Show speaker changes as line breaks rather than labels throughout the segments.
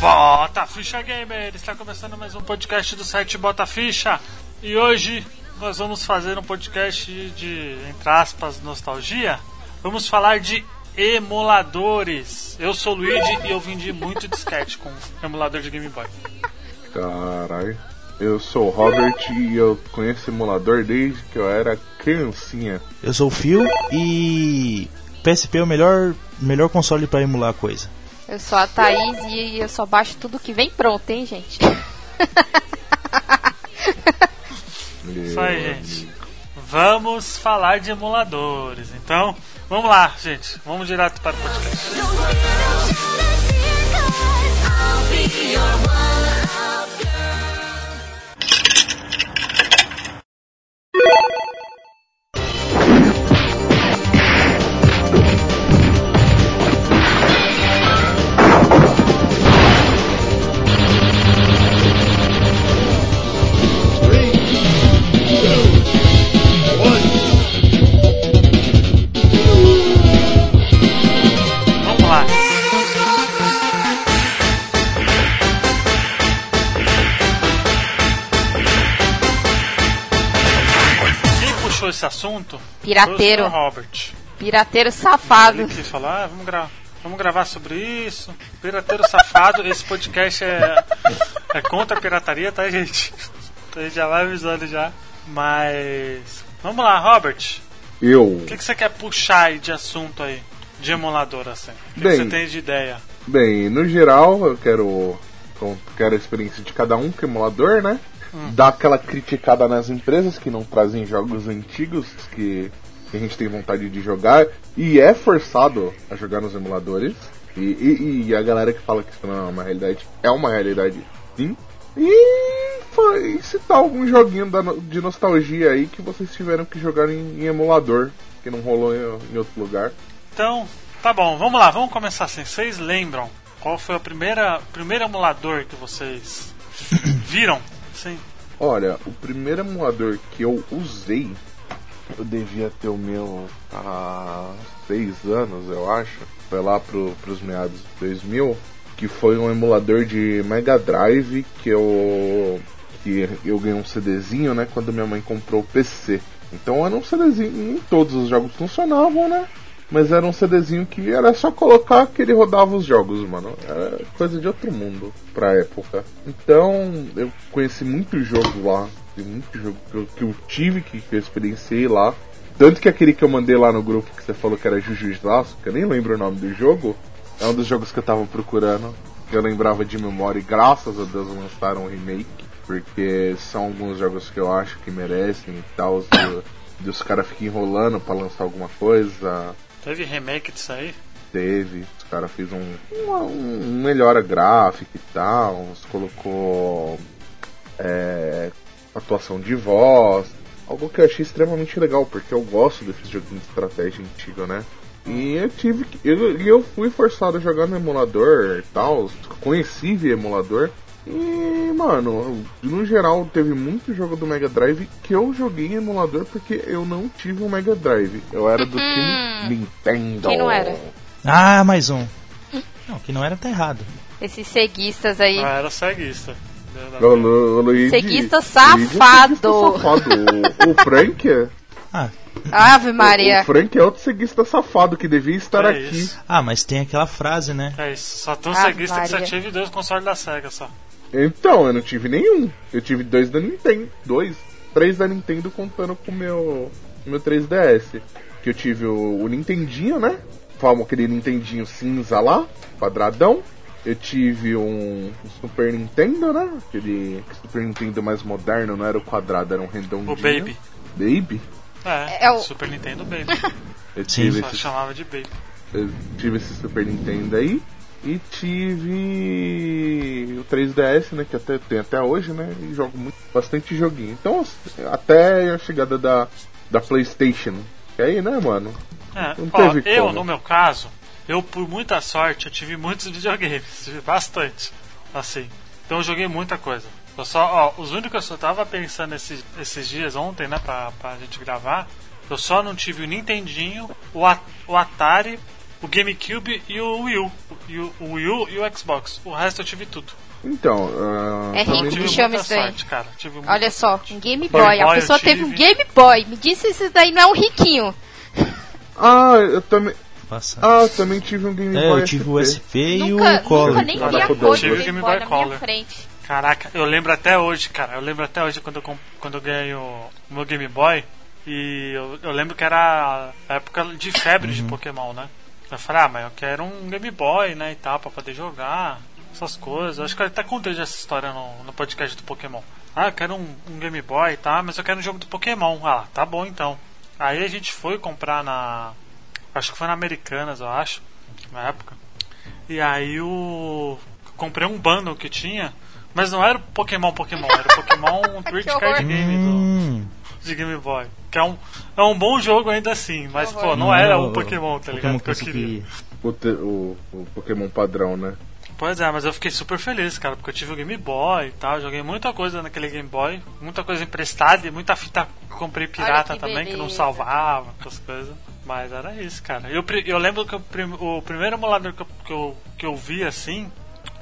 Bota Ficha Gamer! Está começando mais um podcast do site Bota Ficha e hoje nós vamos fazer um podcast de, entre aspas, nostalgia. Vamos falar de emuladores. Eu sou o Luigi e eu vendi muito disquete com emulador de Game Boy.
Caralho. Eu sou o Robert e eu conheço emulador desde que eu era criancinha.
Eu sou o Phil e PSP é o melhor, melhor console para emular coisa.
Eu sou a Thaís e eu só baixo tudo que vem pronto, hein, gente?
Isso aí, gente. Vamos falar de emuladores. Então, vamos lá, gente. Vamos direto para o podcast. Puxou esse assunto?
Pirateiro.
Foi o Sr. Robert.
Pirateiro safado.
Ele que falou, ah, vamos, gra vamos gravar sobre isso. Pirateiro safado. Esse podcast é, é contra a pirataria, tá, gente? Então a gente já vai avisando já. Mas. Vamos lá, Robert.
Eu.
O que, que você quer puxar aí de assunto aí? De emulador, assim? O que, que
Bem.
você tem de ideia?
Bem, no geral, eu quero. Quero a experiência de cada um com emulador, né? Dar aquela criticada nas empresas que não trazem jogos antigos que, a gente tem vontade de jogar e é forçado a jogar nos emuladores. E, e- e a galera que fala que isso não é uma realidade, é uma realidade sim. E foi citar algum joguinho da de nostalgia aí que vocês tiveram que jogar em, em emulador, que não rolou em, em outro lugar.
Então, tá bom, vamos lá, vamos começar assim. Vocês lembram qual foi primeira primeiro emulador que vocês viram? Sim.
Olha, o primeiro emulador que eu usei, eu devia ter o meu há seis anos, eu acho. Foi lá pro, pros meados de 2000, que foi um emulador de Mega Drive que eu que eu ganhei um CDzinho, né, quando minha mãe comprou o PC. Então era um CDzinho, nem todos os jogos funcionavam, né? Mas era um CDzinho que era só colocar que ele rodava os jogos, mano. Era coisa de outro mundo pra época. Então eu conheci muito jogo lá. Tem muito jogo que eu, que eu tive, que, que eu experienciei lá. Tanto que aquele que eu mandei lá no grupo que você falou que era Laço, que eu nem lembro o nome do jogo, é um dos jogos que eu tava procurando. Que eu lembrava de memória e graças a Deus lançaram um remake. Porque são alguns jogos que eu acho que merecem e tal. do- Dos caras ficam enrolando pra lançar alguma coisa.
Teve remake disso aí?
Teve, os caras fez um, uma- um melhora gráfica e tal, colocou é, atuação de voz, algo que eu achei extremamente legal, porque eu gosto desses joguinhos de estratégia antigo, né? E eu tive que. Eu, e eu fui forçado a jogar no emulador e tal, conheci via emulador. E, mano, no geral teve muito jogo do Mega Drive que eu joguei em emulador porque eu não tive um Mega Drive. Eu era do time Nintendo.
Quem não era?
Ah, mais um. Não, que não era tá errado.
Esses ceguistas aí.
Ah, era ceguista.
O, Lu- o Luigi-
Ceguista
Luigi é
safado.
ceguista safado. O, o Frank é.
Ah,
Ave Maria.
O Frank é outro ceguista safado que devia estar
É
aqui.
isso.
ah, mas tem aquela frase, né?
É isso. Só tão
Ave
ceguista que só
Maria.
tive dois consoles da SEGA só.
Então, eu não tive nenhum. Eu tive dois da Nintendo. Dois. Três da Nintendo contando com o meu, meu 3DS. Que eu tive o, o Nintendinho, né? Fala aquele Nintendinho cinza lá, quadradão. Eu tive um, Super Nintendo, né? Aquele Super Nintendo mais moderno, não era o quadrado, era um redondinho.
O Baby.
Baby?
É,
É o-
Super Nintendo Baby.
Eu
Sim.
tive
Só
esse
chamava de Baby.
Eu tive esse Super Nintendo aí. E tive o 3DS, né? Que até tem até hoje, né? E jogo muito, bastante joguinho. Então, até a chegada da, da PlayStation. Que aí, né, mano?
É,
Não
ó, eu,
como.
no meu caso, eu por muita sorte, eu tive muitos videogames, bastante, assim. Então eu joguei muita coisa. Eu só, ó, os únicos que eu tava pensando esses, esses dias ontem, né, pra, pra gente gravar, eu só não tive o Nintendinho, o, A- o Atari o GameCube e o Wii U. E o, o Wii U e o Xbox. O resto eu tive tudo.
Então, ah,
É rico,
tive
me chama isso daí.
sorte, cara.
Olha só, um Game Boy. A
Boy eu
pessoa teve um. Game Boy. Me disse se isso daí não é um riquinho.
Ah, eu também.
Passado.
Ah, eu também tive um Game
É,
Boy
eu tive o
SP.
E
nunca,
o Color.
nunca nem vi
Caraca,
a
o
cor do
Tive
Game,
Game
Boy
Boy Color.
frente.
Caraca, eu lembro até hoje, cara. Eu lembro até hoje quando eu, quando eu ganhei o, meu Game Boy. E eu, eu lembro que era a época de febre de Pokémon, né? Eu falei, ah, mas eu quero um Game Boy, né? E tal, pra poder jogar. Essas coisas. Acho que eu até contei já essa história no, no podcast do Pokémon. Ah, eu quero um, um Game Boy, tá? Mas eu quero um jogo do Pokémon. Ah, tá bom então. Aí a gente foi comprar na. Acho que foi na Americanas, eu acho. Na época. E aí o. Comprei um bundle que tinha. Mas não era o Pokémon Pokémon, era o Pokémon 3D
Que horror.
Card Game do,
Hum,
de Game Boy. Que é um, é um bom jogo ainda assim, mas pô, não era
era
o Pokémon, tá ligado?
Pokémon
que eu queria.
O, o- o Pokémon padrão, né?
Pois é, mas eu fiquei super feliz, cara, porque eu tive o Game Boy e tal, joguei muita coisa naquele Game Boy, muita coisa emprestada e muita fita comprei pirata
que
também, que não salvava, essas coisas. Mas era isso, cara. Eu, eu lembro que o, prim- o primeiro emulador que eu, que, eu, que eu vi assim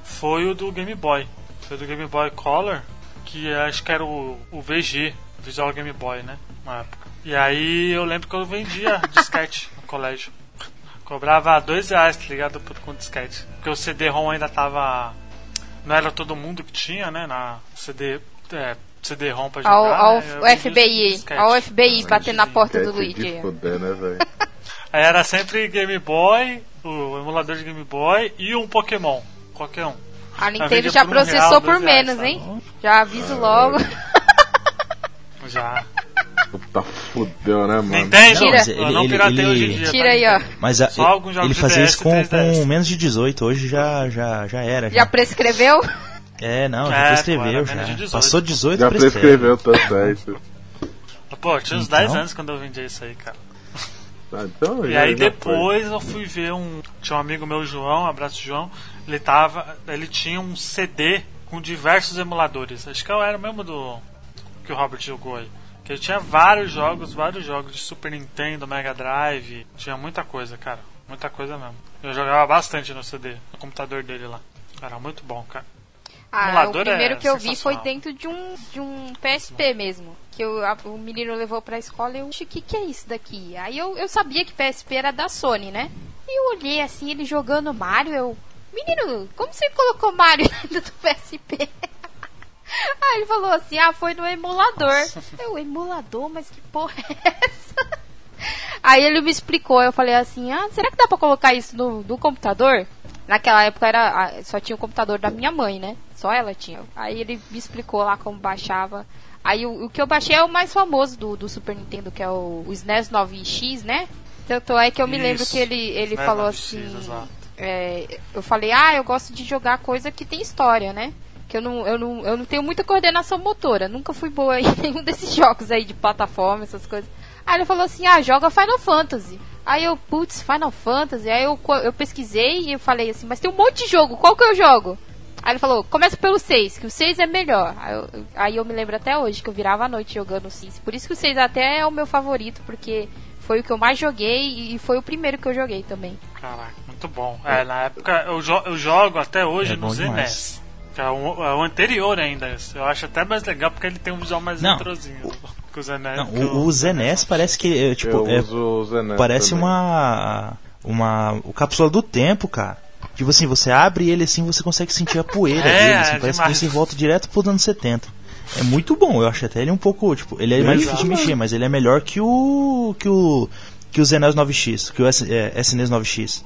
foi o do Game Boy. Foi do Game Boy Color, que acho que era o, o VG, Visual Game Boy, né? Na época. E aí eu lembro que eu vendia disquete no colégio. Cobrava dois reais, tá ligado? Por, com disquete. Porque o CD-ROM ainda tava. Não era todo mundo que tinha, né? Na CD. É, CD-ROM pra jogar.
Ao, ao
né? Vendia
FBI. Ao FBI batendo na porta do Luigi.
né, velho?
Aí era sempre Game Boy, o emulador de Game Boy e um Pokémon. Qualquer um.
A Nintendo já
por um
processou
real,
por
reais,
menos,
sabe?
hein? Já aviso logo.
Já.
Puta fudeu, né, mano?
Nintendo?
Tira.
mas
Eu
ele-
não
ele- ele-
hoje em dia.
Tira
tá,
aí, ó.
Mas a-
Só alguns jogos
ele fazia
DS
isso com,
3DS.
com menos de 18, hoje já, já, já era.
Já prescreveu?
É, não,
É,
já
pô,
prescreveu
era
já.
de 18.
Passou 18,
Já
prescreve.
prescreveu, tá certo.
Pô, eu tinha uns
Então?
10 anos quando eu vendia isso aí, cara.
Ah, então,
E
já-
aí
já
depois eu fui ver um. Tinha um amigo meu, João, abraço João. Ele tava. Ele tinha um CD com diversos emuladores. Acho que era o mesmo do. Que o Robert jogou aí. Que ele tinha vários jogos, vários jogos de Super Nintendo, Mega Drive. Tinha muita coisa, cara. Muita coisa mesmo. Eu jogava bastante no CD, no computador dele lá. Era muito bom, cara.
Ah, o
Emulador
primeiro
é
que eu vi foi dentro de um, de um PSP mesmo. Que eu- a- o menino levou pra escola e eu, o que, que é isso daqui? Aí eu, eu sabia que PSP era da Sony, né? E eu olhei assim, ele jogando Mario, eu. Menino, como você colocou Mario dentro do PSP? Aí ele falou assim, ah, foi no emulador. Eu, emulador? Mas que porra é essa? Aí ele me explicou, eu falei assim, ah, será que dá pra colocar isso no, no computador? Naquela época era só tinha o computador da minha mãe, né? Só ela tinha. Aí ele me explicou lá como baixava. Aí o, o que eu baixei é o mais famoso do, do Super Nintendo, que é o, o SNES 9X, né? Tanto é que eu me lembro
Isso.
que ele, ele
SNES
falou
9X,
assim. é, eu falei, ah, eu gosto de jogar coisa que tem história, né? Que eu não, eu não, eu não tenho muita coordenação motora. Nunca fui boa em nenhum desses jogos aí de plataforma, essas coisas. Aí ele falou assim, ah, joga Final Fantasy. Aí eu, putz, Final Fantasy. Aí eu, eu pesquisei e eu falei assim, mas tem um monte de jogo, qual que eu jogo? Aí ele falou, começa pelo 6, que o 6 é melhor. Aí eu, aí eu me lembro até hoje que eu virava a noite jogando o 6. Por isso que o 6 até é o meu favorito, porque foi o que eu mais joguei e foi o primeiro que eu joguei também.
Caraca, muito bom. É, na época eu, jo- eu jogo até hoje
É
no ZNES. Que é o, é o anterior ainda. Eu acho até mais legal porque ele tem um visual mais
Não,
retrozinho. Que o ZNES.
Não, o, o ZNES parece que, é, tipo,
eu
é,
uso o Zenet
parece
também.
uma, uma o cápsula do tempo, cara. Tipo assim, você abre ele assim, você consegue sentir a poeira
É,
dele, assim,
é
parece
demais.
que você volta direto pro anos 70. É muito bom, eu acho até ele um pouco, tipo, ele é mais
Exato.
difícil de mexer, mas ele é melhor que o que o que o ZNES 9X, que o S, é, SNES 9X.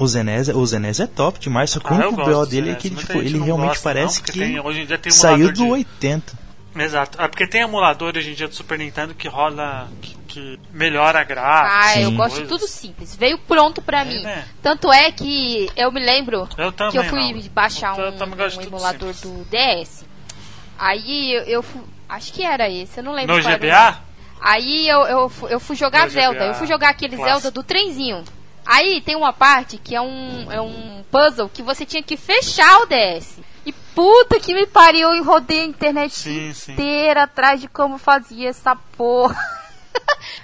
O ZNES, o é top demais, só que o
Ah, eu
único BO dele é que
Muita
tipo, ele
não
realmente
gosta, não,
parece
porque
que
tem- hoje em dia tem
saiu do
de-
80.
Exato. É porque tem emulador hoje em dia do Super Nintendo que rola. que, que melhora a gráfica.
Ah,
Sim.
eu gosto de tudo simples. Veio pronto pra mim.
né?
Tanto é que eu me lembro
Eu também.
que eu fui
não.
baixar
Eu
um, um emulador
simples.
do DS. Aí eu, eu fu- acho que era esse, eu não lembro
No
o
GBA?
Aí eu, eu, eu fui jogar
No
Zelda,
GBA
eu fui jogar aquele
clássico.
Zelda do trenzinho. Aí tem uma parte que é um, é um puzzle que você tinha que fechar o DS. E puta que me pariu, eu rodei a internet
Sim, sim.
inteira atrás de como fazia essa porra.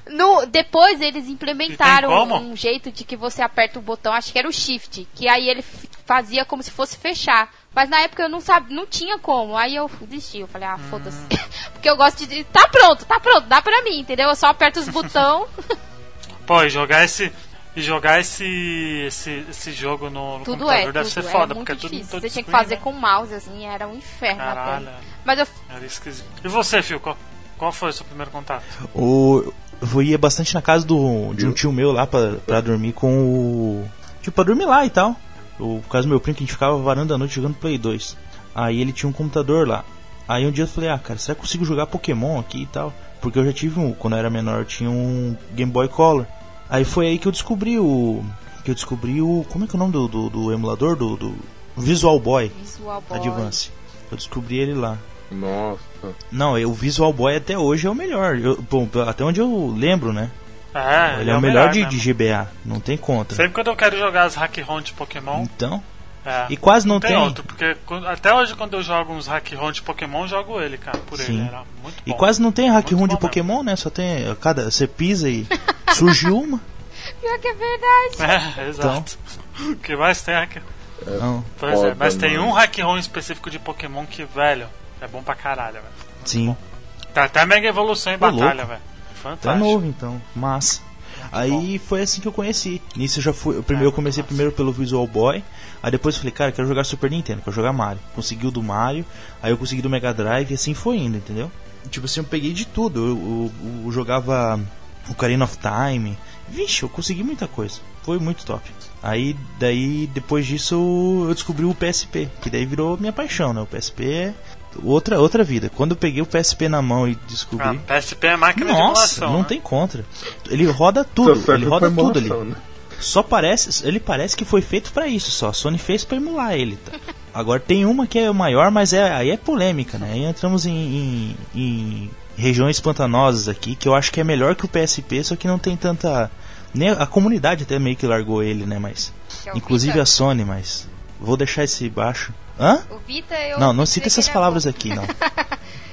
No, depois eles implementaram um jeito de que você aperta o botão, acho que era o shift, que aí ele fazia como se fosse fechar. Mas na época eu não sabia, não tinha como. Aí eu desisti, eu falei, ah, foda-se. Porque eu gosto de. Tá pronto, tá pronto, dá pra mim, entendeu? Eu só aperto os botões.
Pô, jogar esse. E jogar esse, esse, esse jogo no, no
tudo
computador
é,
deve
tudo
ser
é
foda, porque é tudo todo
Você tinha que fazer
né?
com mouse, assim, era um inferno
Caralho.
Mas eu
era esquisito. E você, Fio, qual, qual foi o seu primeiro contato?
O, eu ia bastante na casa do, de um tio meu lá pra, pra dormir com o. Tipo, pra dormir lá e tal. O por causa do meu primo que a gente ficava varando a noite jogando Play 2. Aí ele tinha um computador lá. Aí um dia eu falei, ah, cara, será que eu consigo jogar Pokémon aqui e tal? Porque eu já tive um, quando eu era menor, eu tinha um Game Boy Color. Aí foi aí que eu descobri o. Que eu descobri o. Como é que é o nome do, do, do emulador? Do, do Visual Boy
Visual Boy.
Advance. Eu descobri ele lá.
Nossa.
Não, o Visual Boy até hoje é o melhor. Eu- bom, até onde eu lembro, né?
É,
Ele é, o melhor, de,
mesmo.
de GBA, não tem contra.
Sempre quando eu quero jogar as hack ROM de Pokémon,
Então,
é,
e quase não
tem,
tem.
outro, porque até hoje quando eu jogo uns hack ROM de Pokémon, eu jogo ele, cara, por
Sim.
ele, era muito
E
bom.
quase não tem hack room de
bom mesmo.
Pokémon, né? Só tem cada você pisa e surge uma.
Pior que é verdade.
É, exato. O que mais tem hack
Não,
Pois é,
Foda,
mas tem
mano.
um hack ROM específico de Pokémon que, velho, é bom pra caralho, velho.
sim,
Tá até mega evolução em
Tá
batalha,
louco.
velho.
tá
Fantástico.
novo então, massa. Aí foi assim que eu conheci. Nisso eu já fui, eu primeiro
É,
eu comecei
massa.
primeiro pelo Visual Boy, aí depois eu falei, cara, quero jogar Super Nintendo, quero jogar Mario. Consegui o do Mario, aí eu consegui do Mega Drive e assim foi indo, entendeu? Tipo assim, eu peguei de tudo. Eu, eu- eu jogava Ocarina of Time. Vixe, eu consegui muita coisa. Foi muito top. Aí, daí, depois disso, eu descobri o PSP, que daí virou minha paixão, né? O PSP é outra, outra vida. Quando eu peguei o PSP na mão e descobri.
Ah, PSP é máquina de
Nossa,
emulação.
não
né?
tem contra. Ele roda tudo,
Só serve
ele roda tudo ali.
né?
Só parece, ele parece que foi feito pra isso, só a Sony fez pra emular ele. Tá? Agora tem uma que é maior, mas é aí é polêmica, né? Aí entramos em, em- em regiões pantanosas aqui, que eu acho que é melhor que o PSP, só que não tem tanta nem a comunidade até meio que largou ele, né, mas
é
inclusive
Vita.
a Sony, mas vou deixar esse baixo. Hã?
O Vita eu
Não, não cita essas
é
palavras
bom.
aqui, não.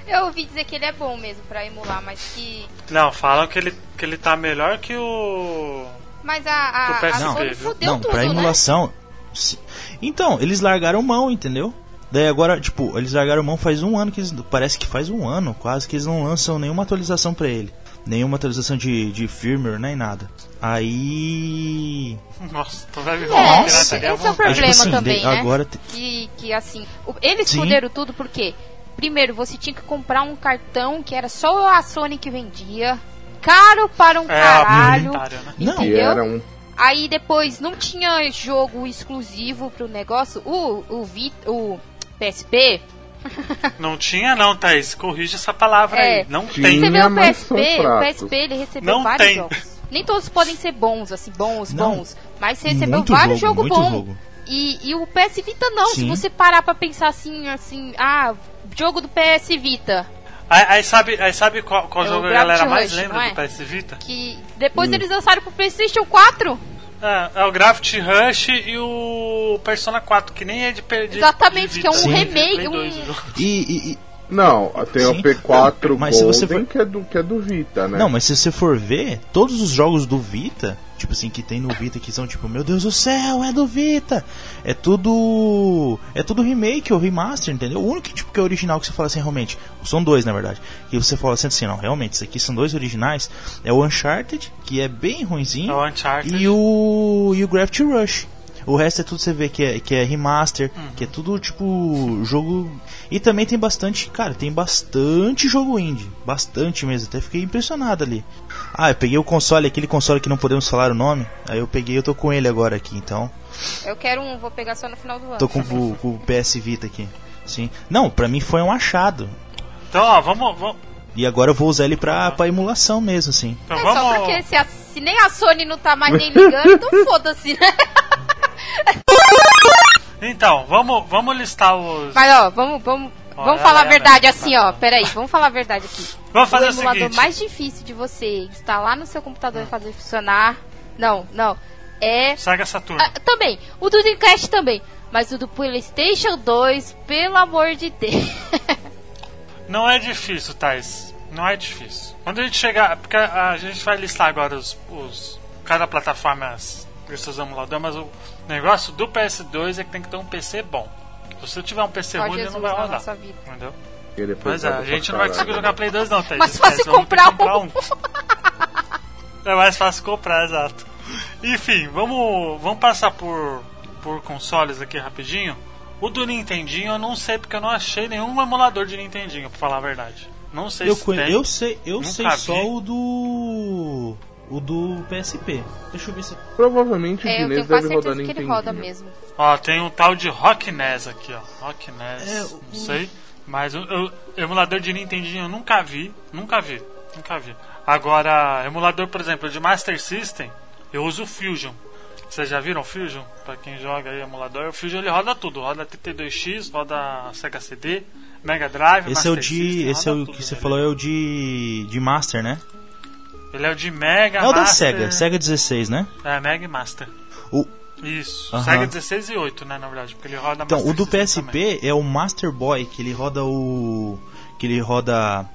Eu ouvi dizer que ele é bom mesmo pra emular, mas que.
Não, falam que ele, que ele tá melhor que o.
Mas a, a, a
PSP,
Sony
viu?
fudeu
Não,
tudo,
pra
né?
emulação. se- Então, eles largaram mão, entendeu? Daí agora, tipo, eles largaram mão faz um ano que eles. Parece que faz um ano quase que eles não lançam nenhuma atualização pra ele. Nenhuma atualização de, de firmware, nem nada. Aí.
Nossa, tu vai me
É,
falar
esse, é o
à vontade.
problema
assim,
também,
de-
né?
agora te-
Que, que assim, eles
Sim.
fuderam tudo porque, primeiro, você tinha que comprar um cartão que era só a Sony que vendia, caro para um
É,
caralho.
né?
Não,
era um.
Aí depois não tinha jogo exclusivo pro negócio. O, o, Vi- o PSP,
Não tinha não, Thaís. Corrige essa palavra
É.
aí. Não
Tinha.
tem.
você vê o PSP, o. PSP ele recebeu
Não
vários
tem.
jogos. Nem todos podem ser bons, assim, bons,
Não.
bons. Mas você recebeu
muito
vários
jogo,
jogos
muito
bons.
jogo.
E, e o PS Vita não, se
Sim.
você parar pra pensar assim, assim, ah, jogo do PS Vita.
Aí, aí sabe, aí sabe qual, qual
É
jogo a galera mais
Rush,
lembra
não é?
do PS Vita?
Que depois
Hum.
eles lançaram pro PlayStation 4.
É, é o Gravity Rush e o Persona 4, que nem é de perder.
Exatamente, que é um remake, um-
E, e- e-
Não, tem
Sim.
o P4
Não, mas se
Golden
você for-
que, é do, que é do Vita, né?
Não, mas se você for ver, todos os jogos do Vita, tipo assim, que tem no Vita que são tipo, meu Deus do céu, é do Vita. É tudo. É tudo remake ou remaster, entendeu? O único tipo que é original que você fala assim, realmente. São dois, na verdade. Que você fala assim, assim, não, realmente, isso aqui são dois originais. É o Uncharted, que é bem ruinzinho.
É o Uncharted.
E o. E o Gravity Rush. O resto é tudo você vê que é, que é remaster, que é tudo tipo jogo. E também tem bastante, cara, tem bastante jogo indie. Bastante mesmo, até fiquei impressionado ali. Ah, eu peguei o console, aquele console que não podemos falar o nome. Aí eu peguei, eu tô com ele agora aqui, então.
Eu quero um, vou pegar só no final do ano.
Tô com, o, com o PS Vita aqui. Sim. Não, pra mim foi um achado.
Então, ó, vamos. vamos
E agora eu vou usar ele pra, pra emulação mesmo, assim.
então
É só
vamos.
porque se, a- se nem a Sony não tá mais nem ligando, então foda-se, né?
Então, vamos, vamos listar os.
Mas ó, vamos, vamos, vamos
é,
falar a
é,
verdade
é,
assim, ó. Peraí, vamos falar a verdade aqui.
Vamos fazer
o
o
emulador
seguinte.
mais difícil de você instalar no seu computador e fazer funcionar. Não, não. É.
Saga Saturno.
Ah, também. O do Dreamcast também. Mas o do PlayStation 2, pelo amor de Deus.
Não é difícil, Thais. Não é difícil. Quando a gente chegar. Porque a gente vai listar agora os. os cada plataforma e seus emuladores, mas o negócio do PS2 é que tem que ter um PC bom. Se você tiver um PC
Só
ruim, ele não vai rodar. Entendeu?
É
Mas é, a gente não vai conseguir jogar Play 2 não, tá?
Mais
Gente,
fácil
que
comprar um.
É mais fácil comprar, exato. Enfim, vamos, vamos passar por, por consoles aqui rapidinho. O do Nintendinho eu não sei porque eu não achei nenhum emulador de Nintendinho, pra falar a verdade. Não sei
Eu,
se
conhe-
tem.
eu sei, eu
Nunca
sei só o do. O do PSP. Deixa eu ver se.
Provavelmente o
É,
Guinness deve rodar
que ele roda mesmo.
Ó, tem um tal de Rock NES aqui, ó. Rock NES,
É,
não
o-
sei. Mas eu, eu- emulador de Nintendinho eu nunca vi. Nunca vi. Nunca vi. Agora, emulador, por exemplo, de Master System, eu uso o Fusion. Vocês já viram o Fusion? Pra quem joga aí emulador, o Fusion ele roda tudo. Roda 32X, roda Sega CD, Mega Drive,
Esse é o
Master
de.
System,
Esse é o
tudo
que você
nele.
falou, é o de. de Master, né?
Ele é o de Mega,
É o da
Master...
Sega, Sega 16, né?
É, Mega e Master.
O,
Isso. Sega 16 e 8, né, na verdade, porque ele roda
então,
Master
o do
System também.
PSP é o Master Boy, que ele roda o. que ele roda.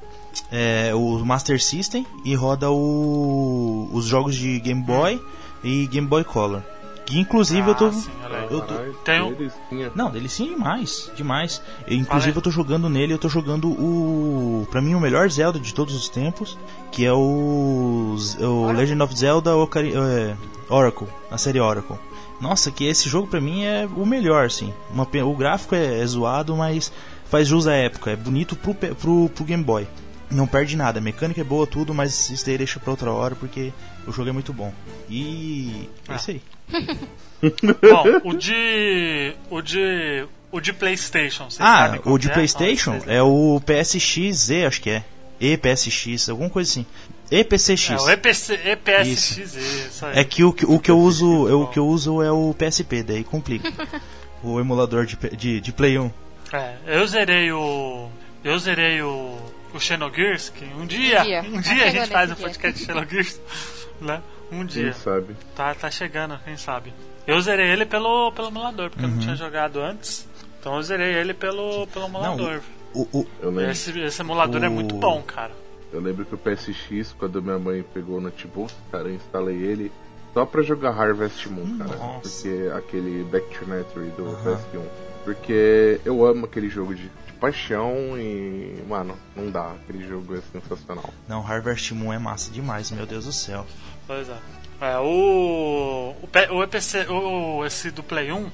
é, o Master System e roda o, os jogos de Game Boy e Game Boy Color. Que inclusive eu tô.
Ah, sim,
eu tô-
um-
delicinha.
Não, delicinha demais, demais. Eu, inclusive eu tô jogando nele, eu tô jogando o, Pra mim o melhor Zelda de todos os tempos, que é o, o Legend of Zelda Ocari- é, Oracle, a série Oracle. Nossa, que esse jogo pra mim é o melhor, assim. Uma o gráfico é, é zoado, mas faz jus à época, é bonito pro, pro, pro Game Boy. Não perde nada, a mecânica é boa tudo, mas isso daí deixa pra outra hora porque o jogo é muito bom. E é
Ah.
isso aí.
Bom, o de. O de. O de Playstation, vocês
Ah, o de
é?
PlayStation
Ah,
é o PSX-Z, acho que é. EPSX, alguma coisa assim. EPCX.
É o EPC, EPSX, isso aí.
É que o, que- o que eu uso, eu- o que eu uso é o PSP, daí complica. o emulador de, de, de Play 1.
É, eu zerei o. Eu zerei o. O Xenogears, que um dia.
dia.
Um dia a gente
chegando
faz um podcast de Xenogears. Né? Um
Quem
dia.
sabe?
Tá, tá chegando, quem sabe. Eu zerei ele pelo, pelo emulador, porque eu
Uhum.
não tinha jogado antes. Então eu zerei ele pelo, pelo emulador.
O, o,
Eu lembro,
esse, esse emulador é
o-
muito bom, cara.
eu lembro que o PSX, quando minha mãe pegou o notebook, cara, eu instalei ele só pra jogar Harvest Moon, cara.
Nossa.
Porque aquele Back to Nature do PS1. Porque eu amo aquele jogo de paixão e, mano, não dá. Aquele jogo é sensacional.
não, Harvest Moon é massa demais, meu Deus do céu.
Pois é. É, o. O, o EPC. O, esse do Play 1,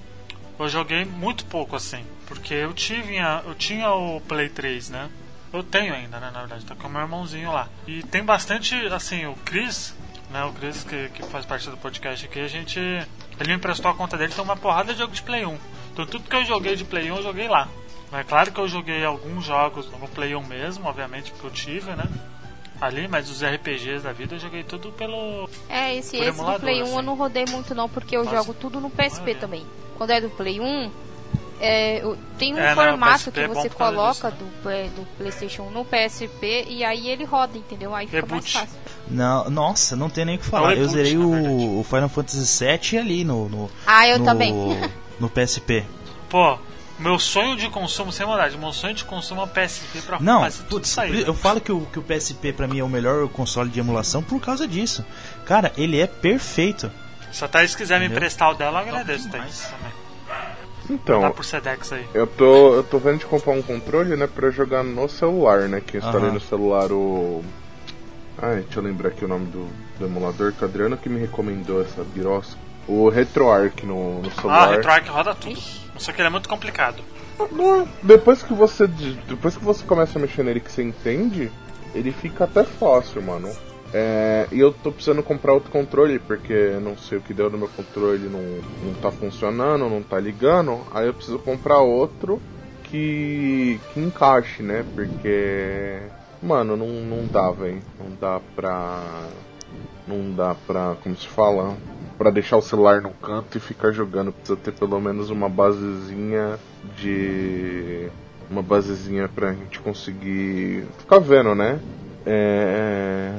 eu joguei muito pouco assim. Porque eu tive eu tinha o Play 3, né? Eu tenho ainda, né? Na verdade, tá com o meu irmãozinho lá. E tem bastante, assim, o Chris, né? O Chris que, que faz parte do podcast aqui, a gente. Ele me emprestou a conta dele, tem uma porrada de jogo de Play 1. Então tudo que eu joguei de Play 1 eu joguei lá. É claro que eu joguei alguns jogos no Play 1 mesmo, obviamente, porque eu tive, né? Ali, mas os RPGs da vida eu joguei tudo pelo.
É, esse, esse do Play 1
assim.
eu não rodei muito não, porque eu
Nossa.
jogo tudo no PSP também. Quando é do Play 1, é, tem um
É, não,
formato
PSP
que
é
você
causa
coloca
disso,
do, é, do Playstation 1 no PSP e aí ele roda, entendeu? Aí fica mais
Reboot.
fácil.
Não, nossa, não tem nem o que
É
falar.
o
eu
reboot,
zerei o, o Final Fantasy VII ali no, no,
Ah, eu
no,
também.
no PSP.
Pô, meu sonho de consumo, sem maldade, meu sonho de consumo é o PSP pra
Não,
fazer tudo aí.
eu falo que o, que o PSP pra mim é o melhor console de emulação por causa disso. Cara, ele é perfeito.
Se a Thaís quiser me
Entendeu?
emprestar o dela, eu agradeço. Thaís. Também.
Então,
Dá por Sedex aí.
Eu tô, eu tô vendo de comprar um controle, né, pra jogar no celular, né, que eu instalei
Aham.
no celular o... Ai, deixa eu lembrar aqui o nome do, do emulador, que o Adriano que me recomendou essa birosca. O RetroArch no, no
Ah,
celular.
RetroArch roda tudo.
Ixi.
Só que ele é muito complicado.
Depois que você depois que você começa a mexer nele que você entende, ele fica até fácil, mano. É, e eu tô precisando comprar outro controle, porque não sei o que deu no meu controle, não, não tá funcionando, não tá ligando. Aí eu preciso comprar outro que, que encaixe, né? Porque, mano, não, não dá, velho. Não dá pra. Não dá pra. Como se fala? Pra deixar o celular no canto e ficar jogando. Precisa ter pelo menos uma basezinha de. Uma basezinha pra gente conseguir ficar vendo, né? É.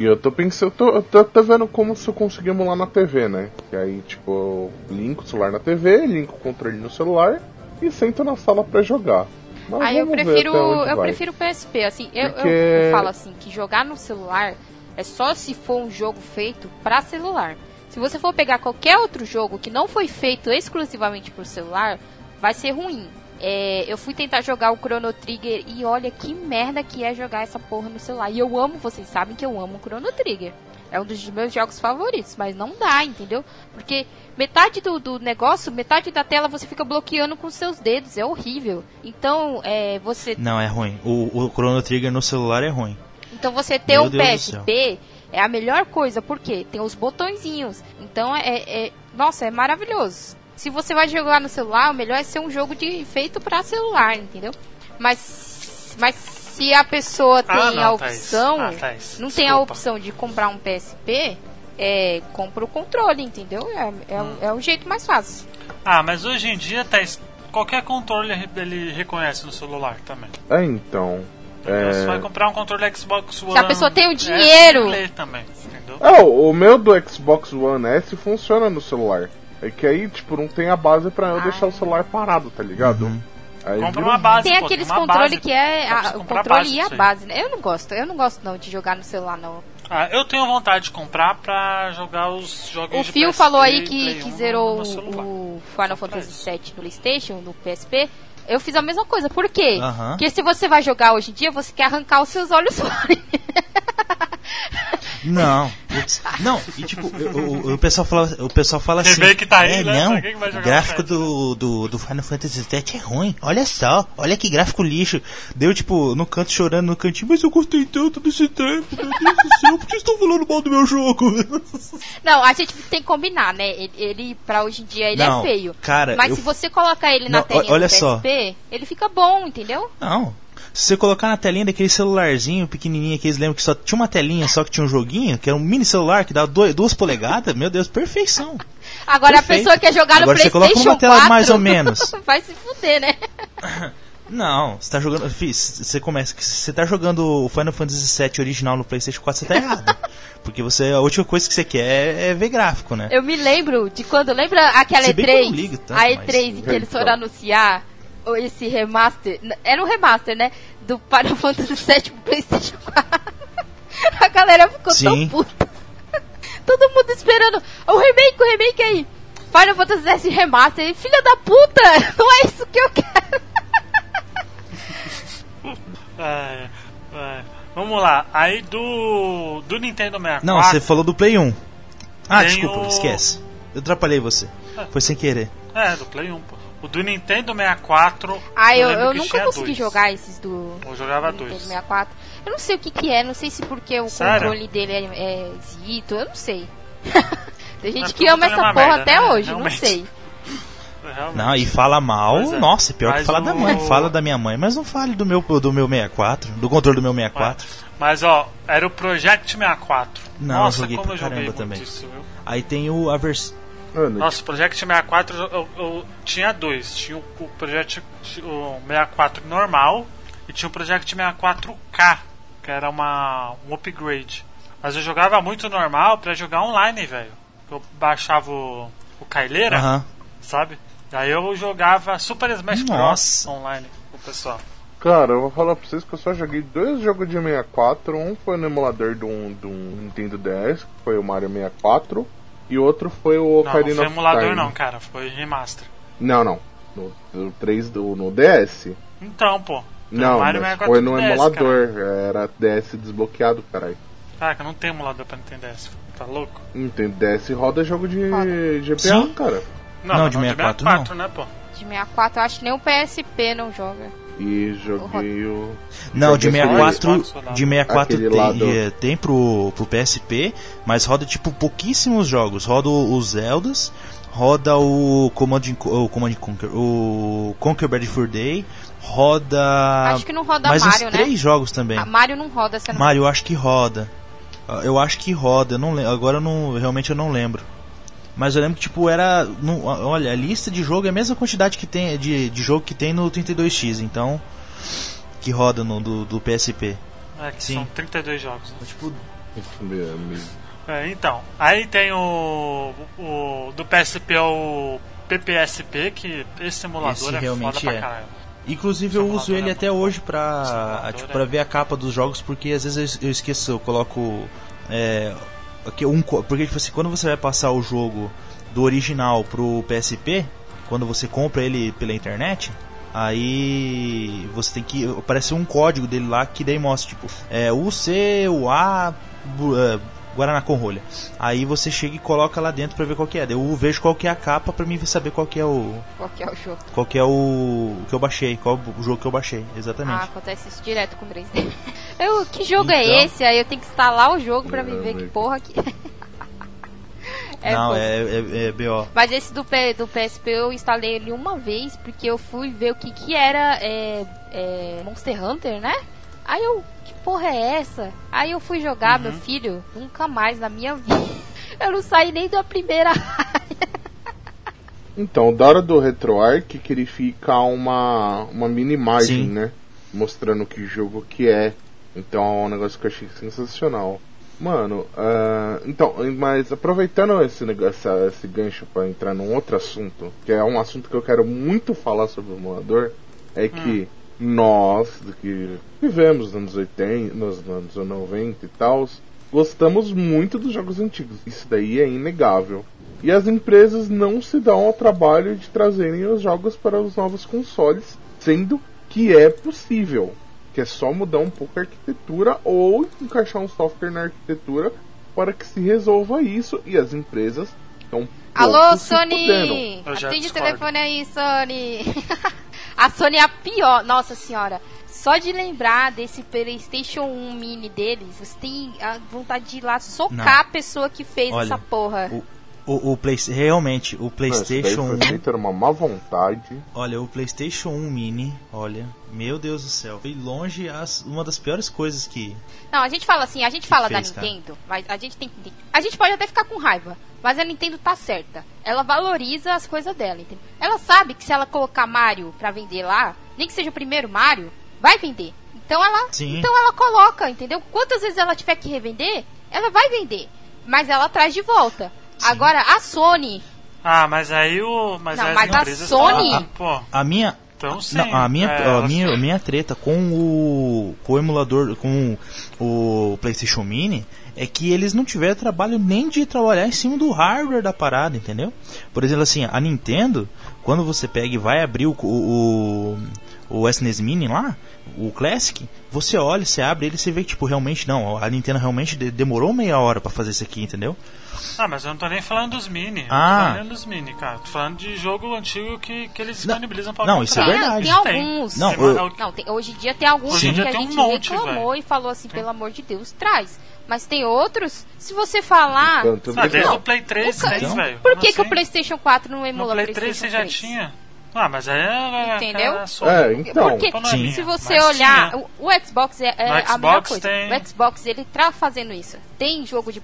E eu tô pensando, eu tô, eu tô até vendo como se eu conseguir emular na TV, né? Que aí, tipo, eu linko o celular na TV, linko o controle no celular e sento na sala pra jogar. Mas
Aí eu prefiro, eu
vai.
prefiro o PSP, assim, eu, eu-
Porque-
eu falo assim, que jogar no celular é só se for um jogo feito pra celular. Se você for pegar qualquer outro jogo que não foi feito exclusivamente pro celular, vai ser ruim. É, eu fui tentar jogar o Chrono Trigger e olha que merda que é jogar essa porra no celular. E eu amo, vocês sabem que eu amo o Chrono Trigger. É um dos meus jogos favoritos, mas não dá, entendeu? Porque metade do, do negócio, metade da tela você fica bloqueando com seus dedos, é horrível. Então, é, você
Não, é ruim. O, o Chrono Trigger no celular é ruim.
então você ter
Meu
um. PSP é a melhor coisa, porque tem os botõezinhos. Então é, é- nossa, é maravilhoso. Se você vai jogar no celular, o melhor é ser um jogo de feito pra celular, entendeu? Mas mas se a pessoa tem
Ah,
a
não, Thaís.
opção,
Ah, Thaís,
não tem a opção de comprar um PSP, é, compra o controle, entendeu? É, é,
Hum.
é o jeito mais fácil.
Ah, mas hoje em dia, Thaís, qualquer controle ele reconhece no celular também.
É, então.
Então, Você vai
É...
comprar um controle Xbox One.
Se a pessoa tem o dinheiro.
lê também, entendeu?
É, o meu do Xbox One S funciona no celular. É que aí, tipo, não tem a base pra eu
Ah.
deixar o celular parado, tá ligado?
Uhum.
Aí
Compra uma
um-
base,
Tem
pô,
aqueles
uma
controle
base.
que é a- o controle e a base, né? Eu não gosto, eu não gosto não de jogar no celular não.
Ah, eu tenho vontade de comprar pra jogar os jogos
O
PSP
falou aí que, que
1
zerou o Final Fantasy. VII no PlayStation, no PSP. Eu fiz a mesma coisa. Por quê?
Aham.
Porque se você vai jogar hoje em dia, você quer arrancar os seus olhos fora.
Não, não, e tipo, o, o- o pessoal fala, o pessoal fala assim.
Remake tá aí,
é,
né?
não,
que
o gráfico do, do, do Final Fantasy VII é ruim. Olha só, olha que gráfico lixo. Deu tipo no canto chorando no cantinho, mas eu gostei tanto desse tempo, meu Deus do céu, por que vocês estão falando mal do meu jogo?
Não, a gente tem que combinar, né? Ele, ele pra hoje em dia, ele
Não,
é feio.
cara,
Mas
eu-
se você colocar ele na
Não,
telinha
olha
do
só.
PSP, ele fica bom, entendeu?
Não. Se você colocar na telinha daquele celularzinho pequenininho que eles lembram que só tinha uma telinha, só que tinha um joguinho, que era um mini celular que dava dois, duas polegadas, meu Deus, perfeição.
Agora
Perfeito.
a pessoa quer jogar no
Agora você
PlayStation
coloca uma tela
4,
mais ou menos.
vai se fuder, né?
Não, você tá jogando. Você começa. Se você tá jogando o Final Fantasy VII original no PlayStation 4, você tá errado. Porque você, a última coisa que você quer é ver gráfico, né?
Eu me lembro de quando. Lembra aquela
Se bem que eu
E3?
não ligo tanto,
a
mas-
E3 em que eles foram anunciar esse remaster. Era um remaster, né? Do Final Fantasy VII pro PlayStation 4. A galera ficou
Sim.
tão puta. Todo mundo esperando o remake, o remake aí. Final Fantasy VII Remaster. E, Filha da puta! Não é isso que eu quero.
É, é. Vamos lá. Aí do. Do Nintendo 64.
Não, você falou do Play 1. Ah,
Tem
desculpa,
o-
esquece. Eu atrapalhei você. Foi sem querer.
É, do Play 1, pô. O do Nintendo 64.
Ah, eu, eu
que
nunca consegui
dois.
jogar esses do.
Eu jogava
do Nintendo
dois.
64. Eu não sei o que que é, não sei se porque o
Sério?
controle dele é, é zito, eu não sei. Tem gente
Mas
que ama
é
essa porra
merda,
até
né?
hoje,
Realmente.
não sei.
Realmente.
Não, e fala mal,
é.
nossa, pior
Mas
que fala da
o-
mãe. Fala da minha mãe, mas não fale do meu, do meu 64, do controle do meu 64.
Mas ó, era o Project 64.
Não,
Nossa,
eu joguei
como
pra
eu joguei
também.
isso, viu?
Aí tem o a vers...
Mano,
Nossa, o Project 64 eu, eu- eu tinha dois. Tinha o, o Project o 64 normal e tinha o Project 64K, que era uma, um upgrade. Mas eu jogava muito normal pra jogar online, velho. Eu baixava o, o Caileira,
Aham.
sabe? Daí eu jogava Super Smash Bros. Online com o pessoal.
Cara, eu vou falar pra vocês que eu só joguei dois jogos de 64. Um foi no emulador de um Nintendo DS, que foi o Mario 64. E outro foi o
Não, não
Ocarina
foi
of
emulador
Time.
não, cara. Foi remaster.
Não, não. No, no 3 do, no DS?
Então, pô.
Não,
64
foi no
DS,
emulador. Era DS desbloqueado, caralho.
Caraca, não tem emulador pra Nintendo DS. Tá louco?
Nintendo DS roda jogo de. GBA,
Sim.
cara.
Não,
Não,
mas
de 64 não.
né, pô?
De 64, eu acho que nem o PSP não joga.
E joguei o.
Não, de
Joguei
64,
Xbox,
de 64
Aquele
tem, eh, tem pro, pro PSP, mas roda tipo pouquíssimos jogos. Roda o- os Zeldas, roda o Command, and Co- o Command and Conquer, o Conquer Bad Fur Day, roda
acho que não roda
mais
Mario,
uns
né?
três jogos também.
Ah, Mario não roda, você não
Mario eu acho que roda. Ah, Eu acho que roda, eu não lembro, agora eu não, realmente eu não lembro. Mas eu lembro que tipo era, não- olha, a lista de jogo é a mesma quantidade que tem de, de jogo que tem no 32X, então que roda no do, do PSP.
É, que
Sim.
são 32 jogos. né?
Tipo.
É, então, aí tem o, o do PSP é o PPSP, que esse emulador
Esse
é
realmente
foda pra
é.
caralho.
Inclusive eu uso ele até hoje pra, tipo, pra ver a capa dos jogos, porque às vezes eu esqueço, eu coloco. É, um, porque tipo assim, quando você vai passar o jogo do original pro PSP, quando você compra ele pela internet, aí você tem que. Aparece um código dele lá que daí mostra, tipo, é o C, o A, Guaraná com rolha. Aí você chega e coloca lá dentro pra ver qual que é. Eu vejo qual que é a capa pra mim saber qual que é o.
Qual que é o jogo?
Qual que é o, o que eu baixei, qual o jogo que eu baixei, exatamente.
Ah, acontece isso direto com o 3D. Eu, que jogo é então... é esse? Aí eu tenho que instalar o jogo pra me ver que porra que
é. Não, é, é, é, BO.
Mas esse do, P, do PSP eu instalei ele uma vez porque eu fui ver o que que era é, é Monster Hunter, né? Aí eu, porra é essa? Aí eu fui jogar, uhum. meu filho, nunca mais na minha vida. Eu não saí nem da primeira
Então, da hora do RetroArch que ele fica uma, uma mini imagem, Sim. né? Mostrando que jogo que é. Então é um negócio que eu achei sensacional. Mano, uh, então, mas aproveitando esse negócio, esse gancho para entrar num outro assunto, que é um assunto que eu quero muito falar sobre o emulador, é que hum nós, que vivemos nos anos 80, nos anos 90 e tal, gostamos muito dos jogos antigos. Isso daí é inegável. E as empresas não se dão ao trabalho de trazerem os jogos para os novos consoles, sendo que é possível. Que é só mudar um pouco a arquitetura ou encaixar um software na arquitetura para que se resolva isso e as empresas estão
Alô, Sony! Atende o telefone aí, Sony! A Sony é a pior. Nossa senhora. Só de lembrar desse PlayStation 1 mini deles, você tem a vontade de ir lá socar Não. a pessoa que fez Olha, essa porra.
O... O, o Play, realmente, o PlayStation 1.
Era uma má vontade.
Olha, o PlayStation 1 Mini, olha, meu Deus do céu, foi longe as, uma das piores coisas que.
Não, a gente fala assim, a gente fala fez, da Nintendo, cara. mas a gente tem que. A gente pode até ficar com raiva, mas a Nintendo tá certa. Ela valoriza as coisas dela, entendeu? Ela sabe que se ela colocar Mario pra vender lá, nem que seja o primeiro Mario, vai vender. Então ela, Sim. então ela coloca, entendeu? Quantas vezes ela tiver que revender, ela vai vender, mas ela traz de volta. Sim. Agora a Sony.
Ah, mas aí o, mas,
não, mas a Sony.
A, a, a minha então, sim. Não, a minha, é, a minha, a minha treta com o, com o emulador, com o PlayStation Mini, é que eles não tiveram trabalho nem de trabalhar em cima do hardware da parada, entendeu? Por exemplo, assim, a Nintendo, quando você pega e vai abrir o, o, o SNES Mini lá, o Classic, você olha, você abre ele, você vê que, tipo, realmente, não, a Nintendo realmente demorou meia hora para fazer isso aqui, entendeu?
Ah, mas eu não tô nem falando dos mini. Ah. Não tô falando dos mini, cara. Tô falando de jogo antigo que, que eles disponibilizam
para Não, isso é verdade.
Tem alguns. Não, eu... não tem, hoje em dia tem alguns que a gente um monte, reclamou véio. e falou assim, tem. pelo amor de Deus, traz. Mas tem outros, se você falar.
Ah, desde o Play 3, o... velho.
Por que, assim? que o PlayStation 4 não emula
no Play 3 você já tinha? Ah, mas aí é.
Entendeu?
É, então.
Porque Sim. se você olhar, o, o, Xbox é, é Xbox a melhor coisa. Tem... O Xbox ele tá fazendo isso. Tem jogo de,